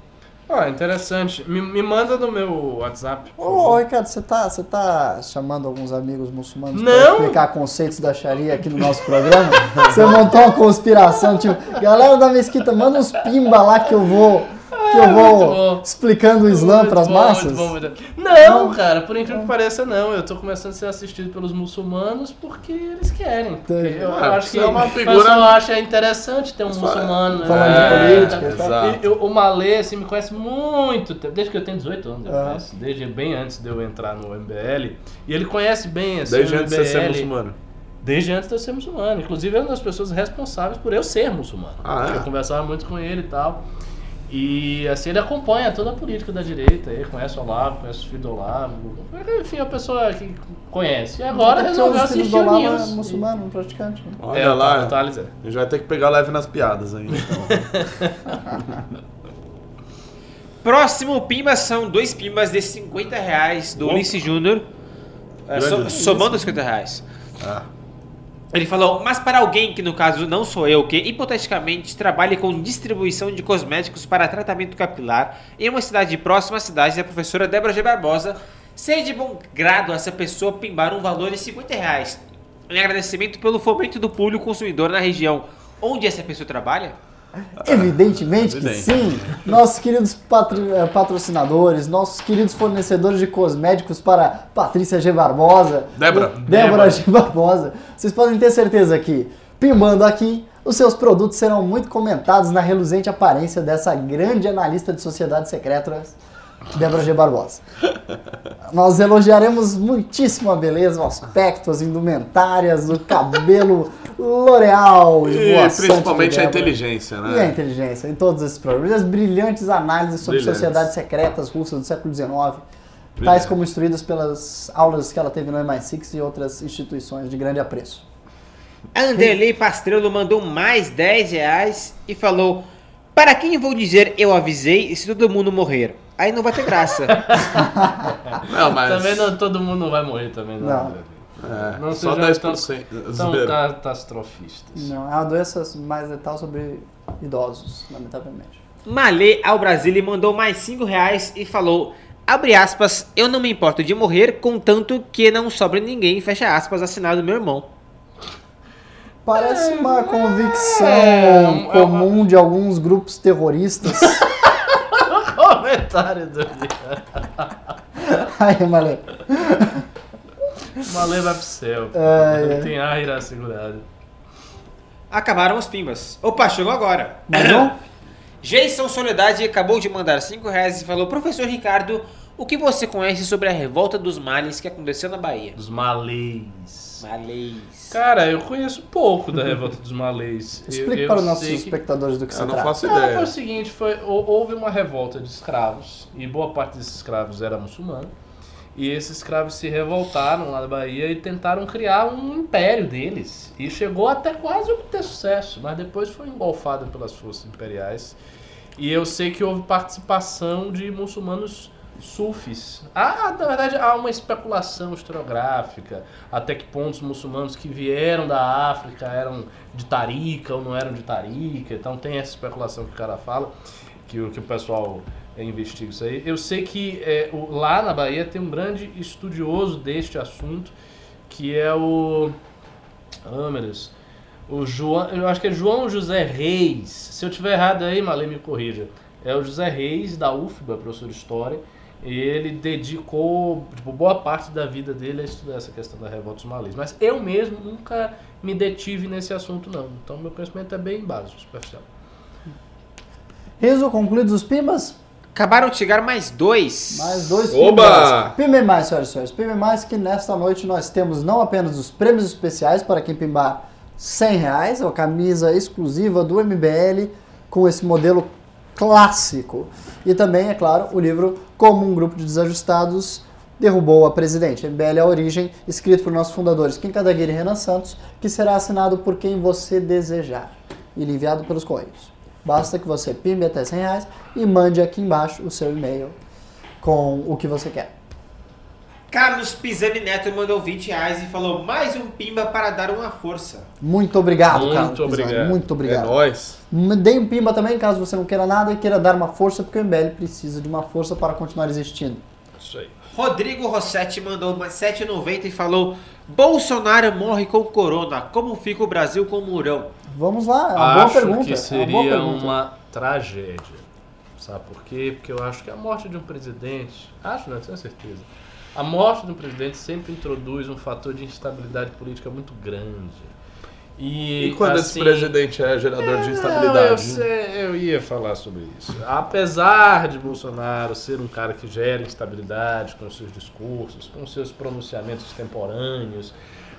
Ah, interessante. Me, me manda no meu WhatsApp. Ô. Ricardo, você tá, você tá chamando alguns amigos muçulmanos para explicar conceitos da Sharia aqui no nosso programa? Você montou uma conspiração, tipo, galera da mesquita, manda uns pimba lá que eu vou, que eu vou explicando o Islã para as massas? muito bom, muito bom. Não, cara, por incrível que pareça, não. Eu tô começando a ser assistido pelos muçulmanos porque eles querem. Porque eu Ah, acho você que é uma o figura- pessoal acha interessante ter um muçulmano. Falando né? de política e É, tal. Exato. e eu- o Malê, assim, me conhece muito tempo, desde que eu tenho 18 anos, eu Ah. conheço, desde bem antes de eu entrar no MBL. E ele conhece bem, assim, Desde o antes de ser muçulmano. Desde antes de eu ser muçulmano. Inclusive, é uma das pessoas responsáveis por eu ser muçulmano. Ah, é? Eu conversava muito com ele e tal. E assim, ele acompanha toda a política da direita. Ele conhece o Olavo, conhece os filhos do Olavo. Enfim, uma pessoa que conhece. E agora resolveu assistir do o Olavo News. é muçulmano, um praticante. né? Olha É, o lá. Thales é. A gente vai ter que pegar leve nas piadas ainda. Então. Próximo Pimba são dois Pimbas de 50 reais do Opa. Ulisses Júnior. é, so- somando os 50 reais. Ah. Ele falou, mas para alguém que no caso não sou eu, que hipoteticamente trabalhe com distribuição de cosméticos para tratamento capilar em uma cidade próxima à cidade da professora Débora G. Barbosa, seria de bom grado essa pessoa pimbar um valor de 50 reais em agradecimento pelo fomento do público consumidor na região onde essa pessoa trabalha? Evidentemente que sim. Nossos queridos patro- eh, patrocinadores, nossos queridos fornecedores de cosméticos para Patrícia G. Barbosa. Débora. Débora Débora. G. Barbosa. Vocês podem ter certeza que, pimbando aqui, os seus produtos serão muito comentados na reluzente aparência dessa grande analista de sociedades secretas, Débora G. Barbosa. Nós elogiaremos muitíssimo a beleza, o aspecto, as indumentárias, o cabelo L'Oreal E principalmente a inteligência, E a né? inteligência em todos esses programas. E as brilhantes análises sobre Brilhantes. sociedades secretas russas do século XIX, tais Brilhantes. como instruídas pelas aulas que ela teve no MI6 e outras instituições de grande apreço. Anderley Pastrello mandou mais 10 reais e falou: Para quem vou dizer eu avisei se todo mundo morrer? Aí não vai ter graça. Não, mas. Também não, todo mundo não vai morrer também, não. Não. É, Não só seja 10%. São catastrofistas. Não, é uma doença mais letal sobre idosos, lamentavelmente. Malê ao Brasil mandou mais 5 reais e falou: Abre aspas, eu não me importo de morrer, contanto que não sobre ninguém, fecha aspas, assinado meu irmão. Parece uma convicção é uma- comum de alguns grupos terroristas. Comentário do Aí, Malê. Malê vai pro céu. É, é. Tem ar irá segurado. Acabaram os pimbas. Opa, chegou agora. Um? Jason Soledade acabou de mandar 5 reais e falou: Professor Ricardo, o que você conhece sobre a revolta dos males que aconteceu na Bahia? Dos malês. Malês. Cara, eu conheço pouco da revolta dos malês. Eu- Explique eu para os nossos que- espectadores do que se Eu não trata. faço Não, foi ideia. o seguinte, foi, hou- houve uma revolta de escravos, e boa parte desses escravos era muçulmano, e esses escravos se revoltaram lá da Bahia e tentaram criar um império deles, e chegou até quase obter sucesso, mas depois foi engolfado pelas forças imperiais, e eu sei que houve participação de muçulmanos sufis. Ah, na verdade, há uma especulação historiográfica, até que pontos muçulmanos que vieram da África eram de Tarica ou não eram de Tarica, então tem essa especulação que o cara fala, que o, que o pessoal investiga isso aí. Eu sei que é, o- lá na Bahia tem um grande estudioso deste assunto, que é o... Ah, meu Deus. O João, eu acho que é João José Reis. Se eu tiver errado aí, Malê, me corrija. É o José Reis, da UFBA, professor de História. E ele dedicou tipo, boa parte da vida dele a estudar essa questão da revolta dos malês. Mas eu mesmo nunca me detive nesse assunto, não. Então meu conhecimento é bem básico, superficial. Riso, concluídos os pimbas? Acabaram de chegar mais dois. Mais dois Oba! pimbas. Pimbe mais, senhoras e senhores. Pimbe mais que nesta noite nós temos não apenas os prêmios especiais para quem pimbar 100 reais, a camisa exclusiva do MBL com esse modelo clássico. E também, é claro, o livro Como um Grupo de Desajustados Derrubou a Presidente. MBL é a origem, escrito por nossos fundadores Kim Kadaguiri e Renan Santos, que será assinado por quem você desejar e enviado pelos Correios. Basta que você pimbe até 100 reais e mande aqui embaixo o seu e-mail com o que você quer. Carlos Pisani Neto mandou 20 reais e falou: Mais um pimba para dar uma força. Muito obrigado, Muito Carlos. Pisani. obrigado. Muito É obrigado. nóis. Me Dê um pimba também, caso você não queira nada e queira dar uma força, porque o MBL precisa de uma força para continuar existindo. Isso aí. Rodrigo Rossetti mandou mais 7,90 e falou: Bolsonaro morre com corona. Como fica o Brasil com o Murão? Vamos lá, é uma boa acho pergunta. que é uma boa seria pergunta. uma tragédia. Sabe por quê? Porque eu acho que a morte de um presidente, acho não, tenho certeza. A morte de um presidente sempre introduz um fator de instabilidade política muito grande. E, E quando assim, esse presidente é gerador de não, instabilidade? eu, eu ia falar sobre isso. Apesar de Bolsonaro ser um cara que gera instabilidade com os seus discursos, com os seus pronunciamentos extemporâneos,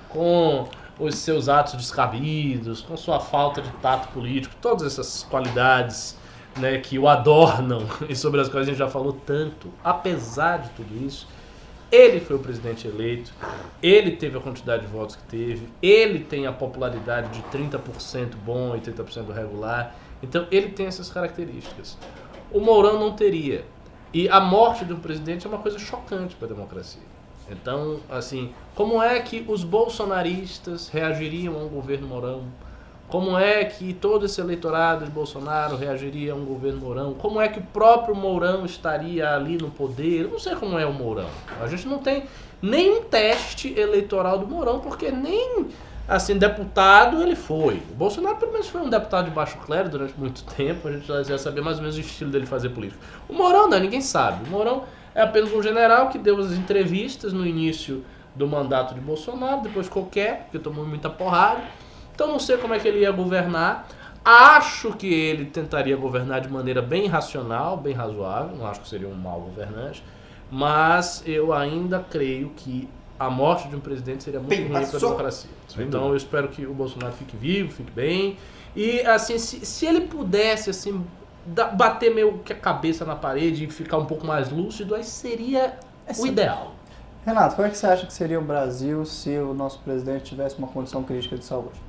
com os seus atos descabidos, com sua falta de tato político, todas essas qualidades né, que o adornam e sobre as quais a gente já falou tanto, apesar de tudo isso, ele foi o presidente eleito, ele teve a quantidade de votos que teve, ele tem a popularidade de 30% bom e 30% regular, então ele tem essas características. O Mourão não teria. E a morte de um presidente é uma coisa chocante para a democracia. Então, assim, como é que os bolsonaristas reagiriam a um governo Mourão? Como é que todo esse eleitorado de Bolsonaro reagiria a um governo Mourão? Como é que o próprio Mourão estaria ali no poder? Eu não sei como é o Mourão. A gente não tem nenhum teste eleitoral do Mourão, porque nem assim, deputado ele foi. O Bolsonaro pelo menos foi um deputado de baixo clero durante muito tempo, a gente já sabia mais ou menos o estilo dele fazer política. O Mourão não, ninguém sabe. O Mourão é apenas um general que deu as entrevistas no início do mandato de Bolsonaro, depois qualquer, porque tomou muita porrada. Então não sei como é que ele ia governar. Acho que ele tentaria governar de maneira bem racional, bem razoável. Não acho que seria um mau governante. Mas eu ainda creio que a morte de um presidente seria muito Bem, ruim para a democracia. Então eu espero que o Bolsonaro fique vivo, fique bem. E assim, se, se ele pudesse assim da- bater meio que a cabeça na parede e ficar um pouco mais lúcido, aí seria o ideal. Renato, como é que você acha que seria o Brasil se o nosso presidente tivesse uma condição crítica de saúde?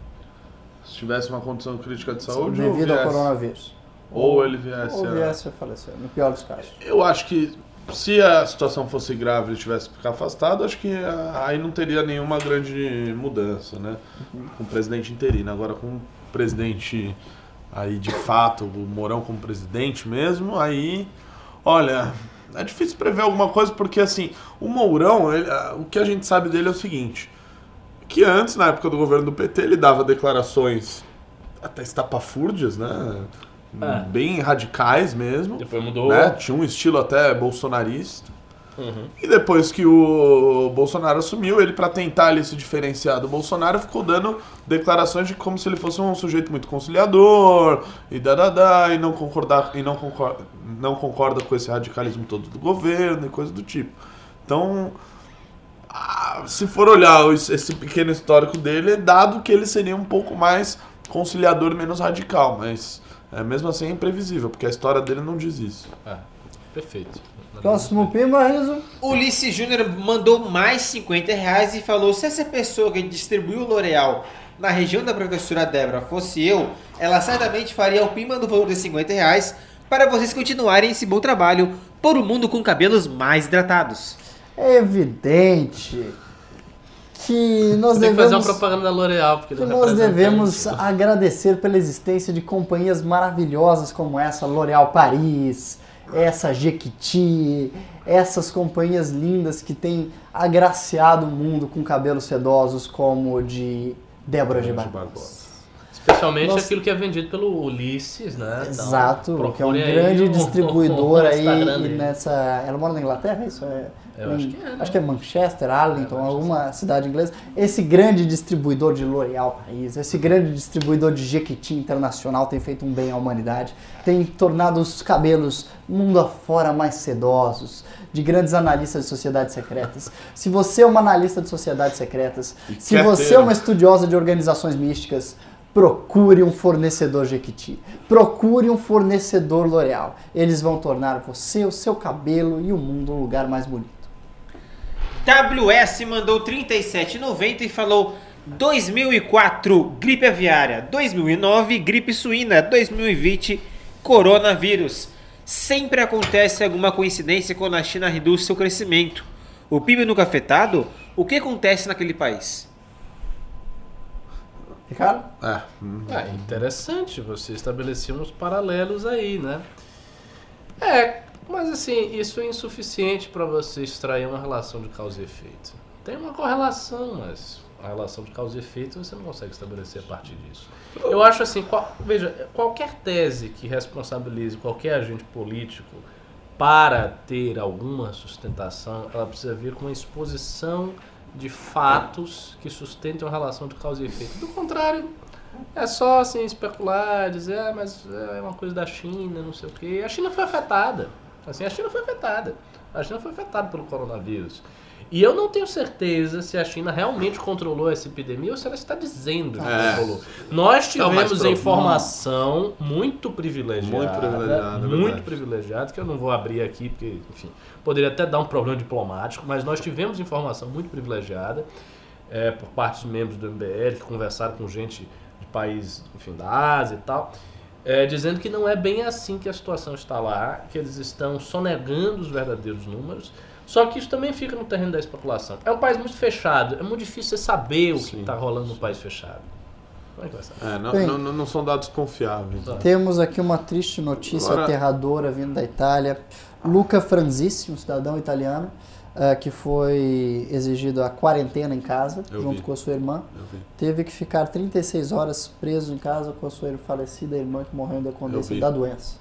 Se tivesse uma condição crítica de saúde, devido ou ao coronavírus. ou ele viesse, Ou a- viesse a falecer, no pior dos casos. Eu acho que se a situação fosse grave e ele tivesse que ficar afastado, acho que ah, aí não teria nenhuma grande mudança, né? Com o presidente interino. Agora com o presidente aí de fato, o Mourão como presidente mesmo, aí, olha, é difícil prever alguma coisa porque assim, o Mourão, ele- ah, o que a gente sabe dele é o seguinte, que antes, na época do governo do PT, ele dava declarações até estapafúrdias, né? É. Bem radicais mesmo Depois mudou. né? Tinha um estilo até bolsonarista. Uhum. E depois que o Bolsonaro assumiu, ele para tentar ali, se diferenciar do Bolsonaro, ficou dando declarações de como se ele fosse um sujeito muito conciliador e dadadá, e não concordar e não concorda, não concorda com esse radicalismo todo do governo e coisa do tipo. Então, ah, se for olhar esse pequeno histórico dele, é dado que ele seria um pouco mais conciliador e menos radical, mas é, mesmo assim é imprevisível, porque a história dele não diz isso. É, perfeito. Próximo Pimba, Renzo. Ulisses Júnior mandou mais 50 reais e falou: se essa pessoa que distribuiu o L'Oreal na região da professora Débora fosse eu, ela certamente faria o pimba do valor de 50 reais para vocês continuarem esse bom trabalho por um mundo com cabelos mais hidratados. É evidente que nós Tem que fazer uma devemos, propaganda da L'Oreal, porque que é nós devemos agradecer pela existência de companhias maravilhosas como essa L'Oréal Paris, essa Jequiti, essas companhias lindas que têm agraciado o mundo com cabelos sedosos como o de Débora G. Barbosa. Especialmente Nós- aquilo que é vendido pelo Ulisses, né? Então, Exato, que é um grande distribuidor aí nessa. Ela mora na Inglaterra, isso é. Eu acho que é, né? acho que é Manchester, Arlington, É, Manchester. alguma cidade inglesa. Esse grande distribuidor de L'Oréal Paris, esse grande distribuidor de Jequiti Internacional tem feito um bem à humanidade, tem tornado os cabelos mundo afora mais sedosos, de grandes analistas de sociedades secretas. Se você é uma analista de sociedades secretas, se você é né? uma estudiosa de organizações místicas, procure um fornecedor Jequiti. Procure um fornecedor L'Oréal. Eles vão tornar você, o seu cabelo e o mundo um lugar mais bonito. WS mandou 37,90 e falou 2004 gripe aviária, 2009 gripe suína, 2020 coronavírus. Sempre acontece alguma coincidência quando a China reduz seu crescimento. O PIB nunca afetado? O que acontece naquele país? Ricardo? É, hum, É interessante você estabelecer uns paralelos aí, né? É, mas assim, isso é insuficiente para você extrair uma relação de causa e efeito. Tem uma correlação, mas a relação de causa e efeito você não consegue estabelecer a partir disso. Eu acho assim, qual- veja, qualquer tese que responsabilize qualquer agente político para ter alguma sustentação, ela precisa vir com uma exposição de fatos que sustentem uma relação de causa e efeito. Do contrário, é só assim especular, dizer, ah, mas é uma coisa da China, não sei o quê. A China foi afetada. Assim, a China foi afetada. A China foi afetada pelo coronavírus. E eu não tenho certeza se a China realmente controlou essa epidemia ou se ela está dizendo que É. controlou. Nós tivemos informação muito privilegiada. Muito privilegiada, é Muito privilegiada, que eu não vou abrir aqui, porque, enfim, poderia até dar um problema diplomático, mas nós tivemos informação muito privilegiada é, por parte de membros do MBL que conversaram com gente de países, enfim, da Ásia e tal, é, dizendo que não é bem assim que a situação está lá, que eles estão sonegando os verdadeiros números. Só que isso também fica no terreno da especulação. É um país muito fechado, é muito difícil você saber o que Sim. está rolando num país fechado. Como é que vai saber? É, não, Bem. não, não- são dados confiáveis. Tá. Temos aqui uma triste notícia Agora- aterradora vindo da Itália. Luca Franzisi, um cidadão italiano, eh, que foi exigido a quarentena em casa, Eu junto vi. com a sua irmã, teve que ficar 36 horas preso em casa com a sua falecida irmã que morreu em decorrência vi. da doença.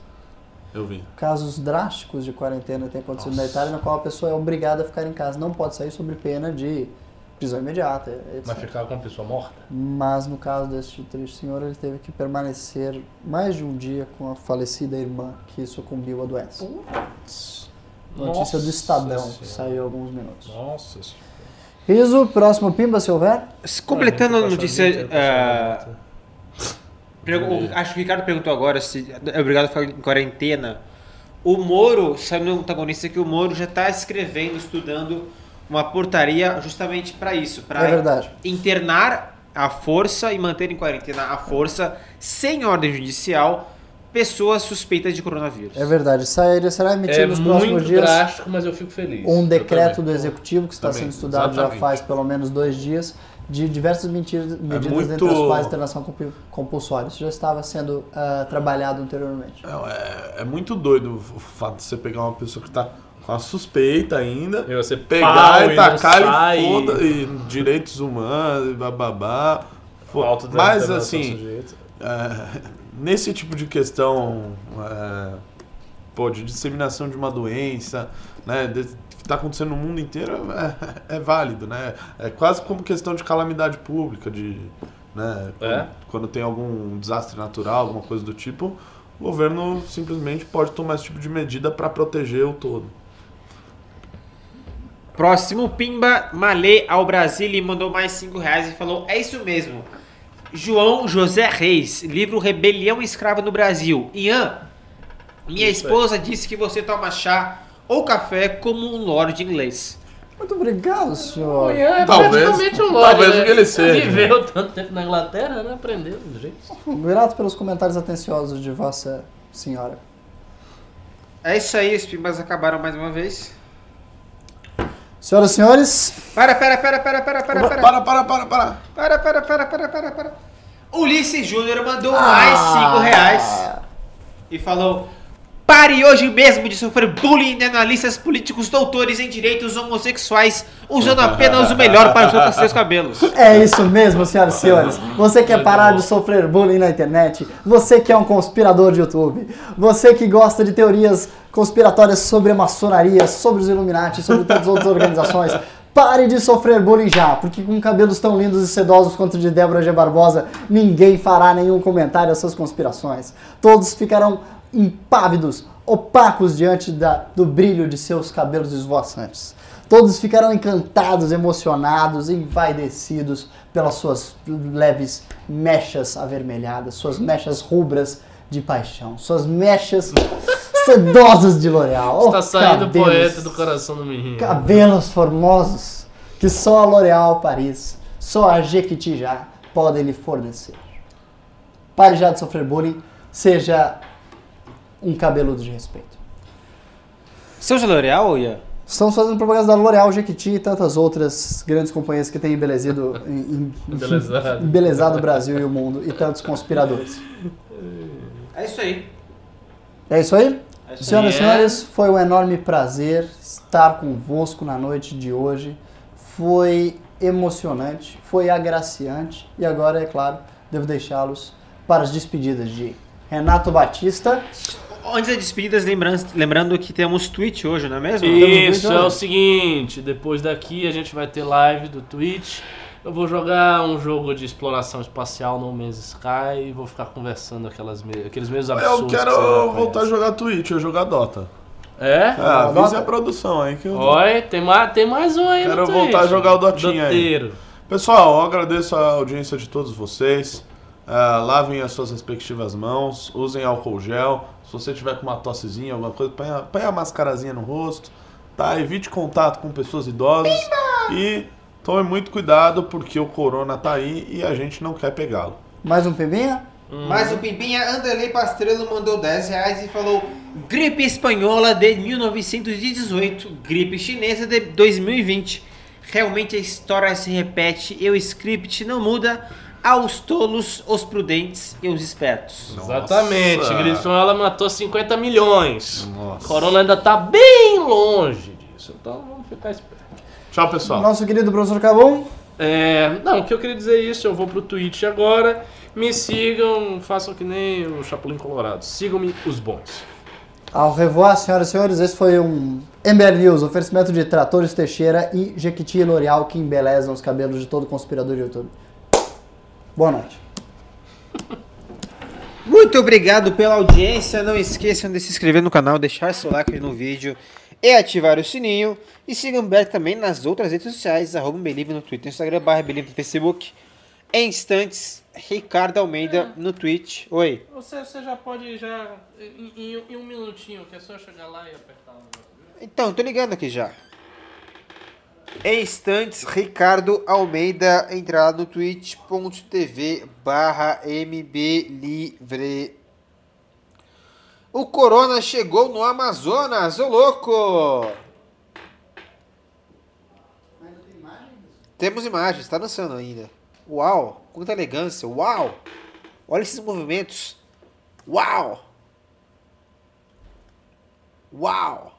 Eu vi. Casos drásticos de quarentena têm acontecido na Nossa. Itália, na qual a pessoa é obrigada a ficar em casa. Não pode sair sob pena de prisão imediata, etc. Vai ficar com a pessoa morta? Mas no caso deste triste senhor, ele teve que permanecer mais de um dia com a falecida irmã que sucumbiu à doença. Notícia do Nossa Estadão, Senhora. saiu há alguns minutos. Nossa senhora. Riso, próximo Pimba, se houver. Completando a notícia. ah, vai, vai. pergu- acho que o Ricardo perguntou agora se é obrigado a ficar em quarentena. O Moro, saiu no antagonista que o Moro já está escrevendo, estudando uma portaria justamente para isso, para É internar à força e manter em quarentena à força, sem ordem judicial, pessoas suspeitas de coronavírus. É verdade. Sai, será emitido É nos próximos muito dias drástico, mas eu fico feliz. um decreto do executivo que está Também, sendo estudado já exatamente. faz pelo menos dois dias de diversas medidas, medidas muito- entre as quais internação compu- compulsória. Isso já estava sendo ah, trabalhado anteriormente. É, é- é muito doido o fato de você pegar uma pessoa que tá com a suspeita ainda, E você pegar e tacar sai. e foda, e direitos humanos, e bababá. Falta mas assim, é, nesse tipo de questão é, pô, de disseminação de uma doença, né, de- que está acontecendo no mundo inteiro, é, é válido, né? É quase como questão de calamidade pública, de, né, quando, É? quando tem algum desastre natural, alguma coisa do tipo, o governo simplesmente pode tomar esse tipo de medida para proteger o todo. Próximo, Pimba Malê ao Brasil e mandou mais 5 reais e falou: É isso mesmo. João José Reis, livro Rebelião Escrava no Brasil. Ian, minha Isso esposa disse que você toma chá ou café como um lord inglês. Muito obrigado, senhor. Ian é Talvez- praticamente um lord, talvez né? o que ele seja. Viveu tanto tempo na Inglaterra, né? Aprendeu do jeito. Grato pelos comentários atenciosos de Vossa Senhora. É isso aí, os Pimbas acabaram mais uma vez. Senhoras e senhores, Para, para, para, para, para, para, para. Para, para, para, para. Para, para, para, para, para, para. Ulisses Júnior mandou mais 5 reais e falou: Pare hoje mesmo de sofrer bullying de analistas políticos doutores em direitos homossexuais, usando apenas o melhor para os seus- cabelos. É isso mesmo, senhoras e senhores. Você quer parar de sofrer bullying na internet? Você que é um conspirador de YouTube? Você que gosta de teorias conspiratórias sobre a maçonaria, sobre os Illuminati, sobre todas as outras organizações? Pare de sofrer bullying já, porque com cabelos tão lindos e sedosos quanto o de Débora G. Barbosa, ninguém fará nenhum comentário às suas conspirações. Todos ficarão impávidos, opacos diante da- do brilho de seus cabelos esvoaçantes. Todos ficarão encantados, emocionados, envaidecidos pelas suas leves mechas avermelhadas, suas mechas rubras de paixão, suas mechas sedosas de L'Oreal. Está Oh, saindo cabelos- poeta do coração do menino. Cabelos formosos que só a L'Oréal Paris, só a Jequiti já podem lhe fornecer. Pare já de sofrer bullying, seja um cabeludo de respeito. Seu L'Oreal, Ian? Estamos fazendo propaganda da L'Oréal, Jequiti e tantas outras grandes companhias que têm embelezido, em- em- Embelezado. embelezado o Brasil e o mundo e tantos conspiradores. É isso aí. É isso aí? É isso Senhoras e senhores, foi um enorme prazer estar convosco na noite de hoje. Foi emocionante, foi agraciante e agora, é claro, devo deixá-los para as despedidas de Renato Batista. Antes das despedidas, lembrando, lembrando que temos Twitch hoje, não é mesmo? Isso, é o seguinte, depois daqui a gente vai ter live do Twitch. Eu vou jogar um jogo de exploração espacial no Man's Sky e vou ficar conversando aquelas me- aqueles mesmos absurdos. Eu que quero não voltar a jogar Twitch, eu jogar Dota. É? Ah, avisa a produção aí que eu Oi, tem mais, tem mais um aí Quero no voltar Twitch. a jogar o Dotinha aí. Doteiro. Pessoal, eu agradeço a audiência de todos vocês. Ah, lavem as suas respectivas mãos, usem álcool gel. Se você tiver com uma tossezinha, alguma coisa, põe a, põe a mascarazinha no rosto. Tá? Evite contato com pessoas idosas. E tome muito cuidado porque o corona tá aí e a gente não quer pegá-lo. Mais um Pimbinha? Mais um Pimpinha, Anderley Pastrello mandou 10 reais e falou: Gripe espanhola de 1918, gripe chinesa de 2020. Realmente a história se repete e o script não muda. Aos tolos, os prudentes e os espertos. Exatamente. Nossa. Grifão ela matou 50 milhões. Nossa. Corona ainda tá bem longe disso. Então vamos ficar esperto. Tchau, pessoal. Nosso querido professor Cabum. É, não, o que eu queria dizer é isso, eu vou pro Twitch agora. Me sigam, façam que nem o Chapolin Colorado. Sigam-me os bons. Ao revoar, senhoras e senhores, esse foi um MBL News, oferecimento de Tratores Teixeira e Jequiti e L'Oreal que embelezam os cabelos de todo conspirador de YouTube. Boa noite. Muito obrigado pela audiência. Não esqueçam de se inscrever no canal, deixar seu like no vídeo e ativar o sininho. E sigam o Beto também nas outras redes sociais, arroba Believe no Twitter, Instagram, barra Believe no Facebook. Em instantes, Ricardo Almeida no Twitch. Oi. Você, você já pode já em, um minutinho, que é só chegar lá e apertar o Então, tô ligando aqui já. Em instantes, Ricardo Almeida entrar lá no twitch.tv barra mblivre. O Corona chegou no Amazonas, ô louco! Temos imagens, tá dançando ainda. Uau, quanta elegância, uau! Olha esses movimentos. Uau! Uau!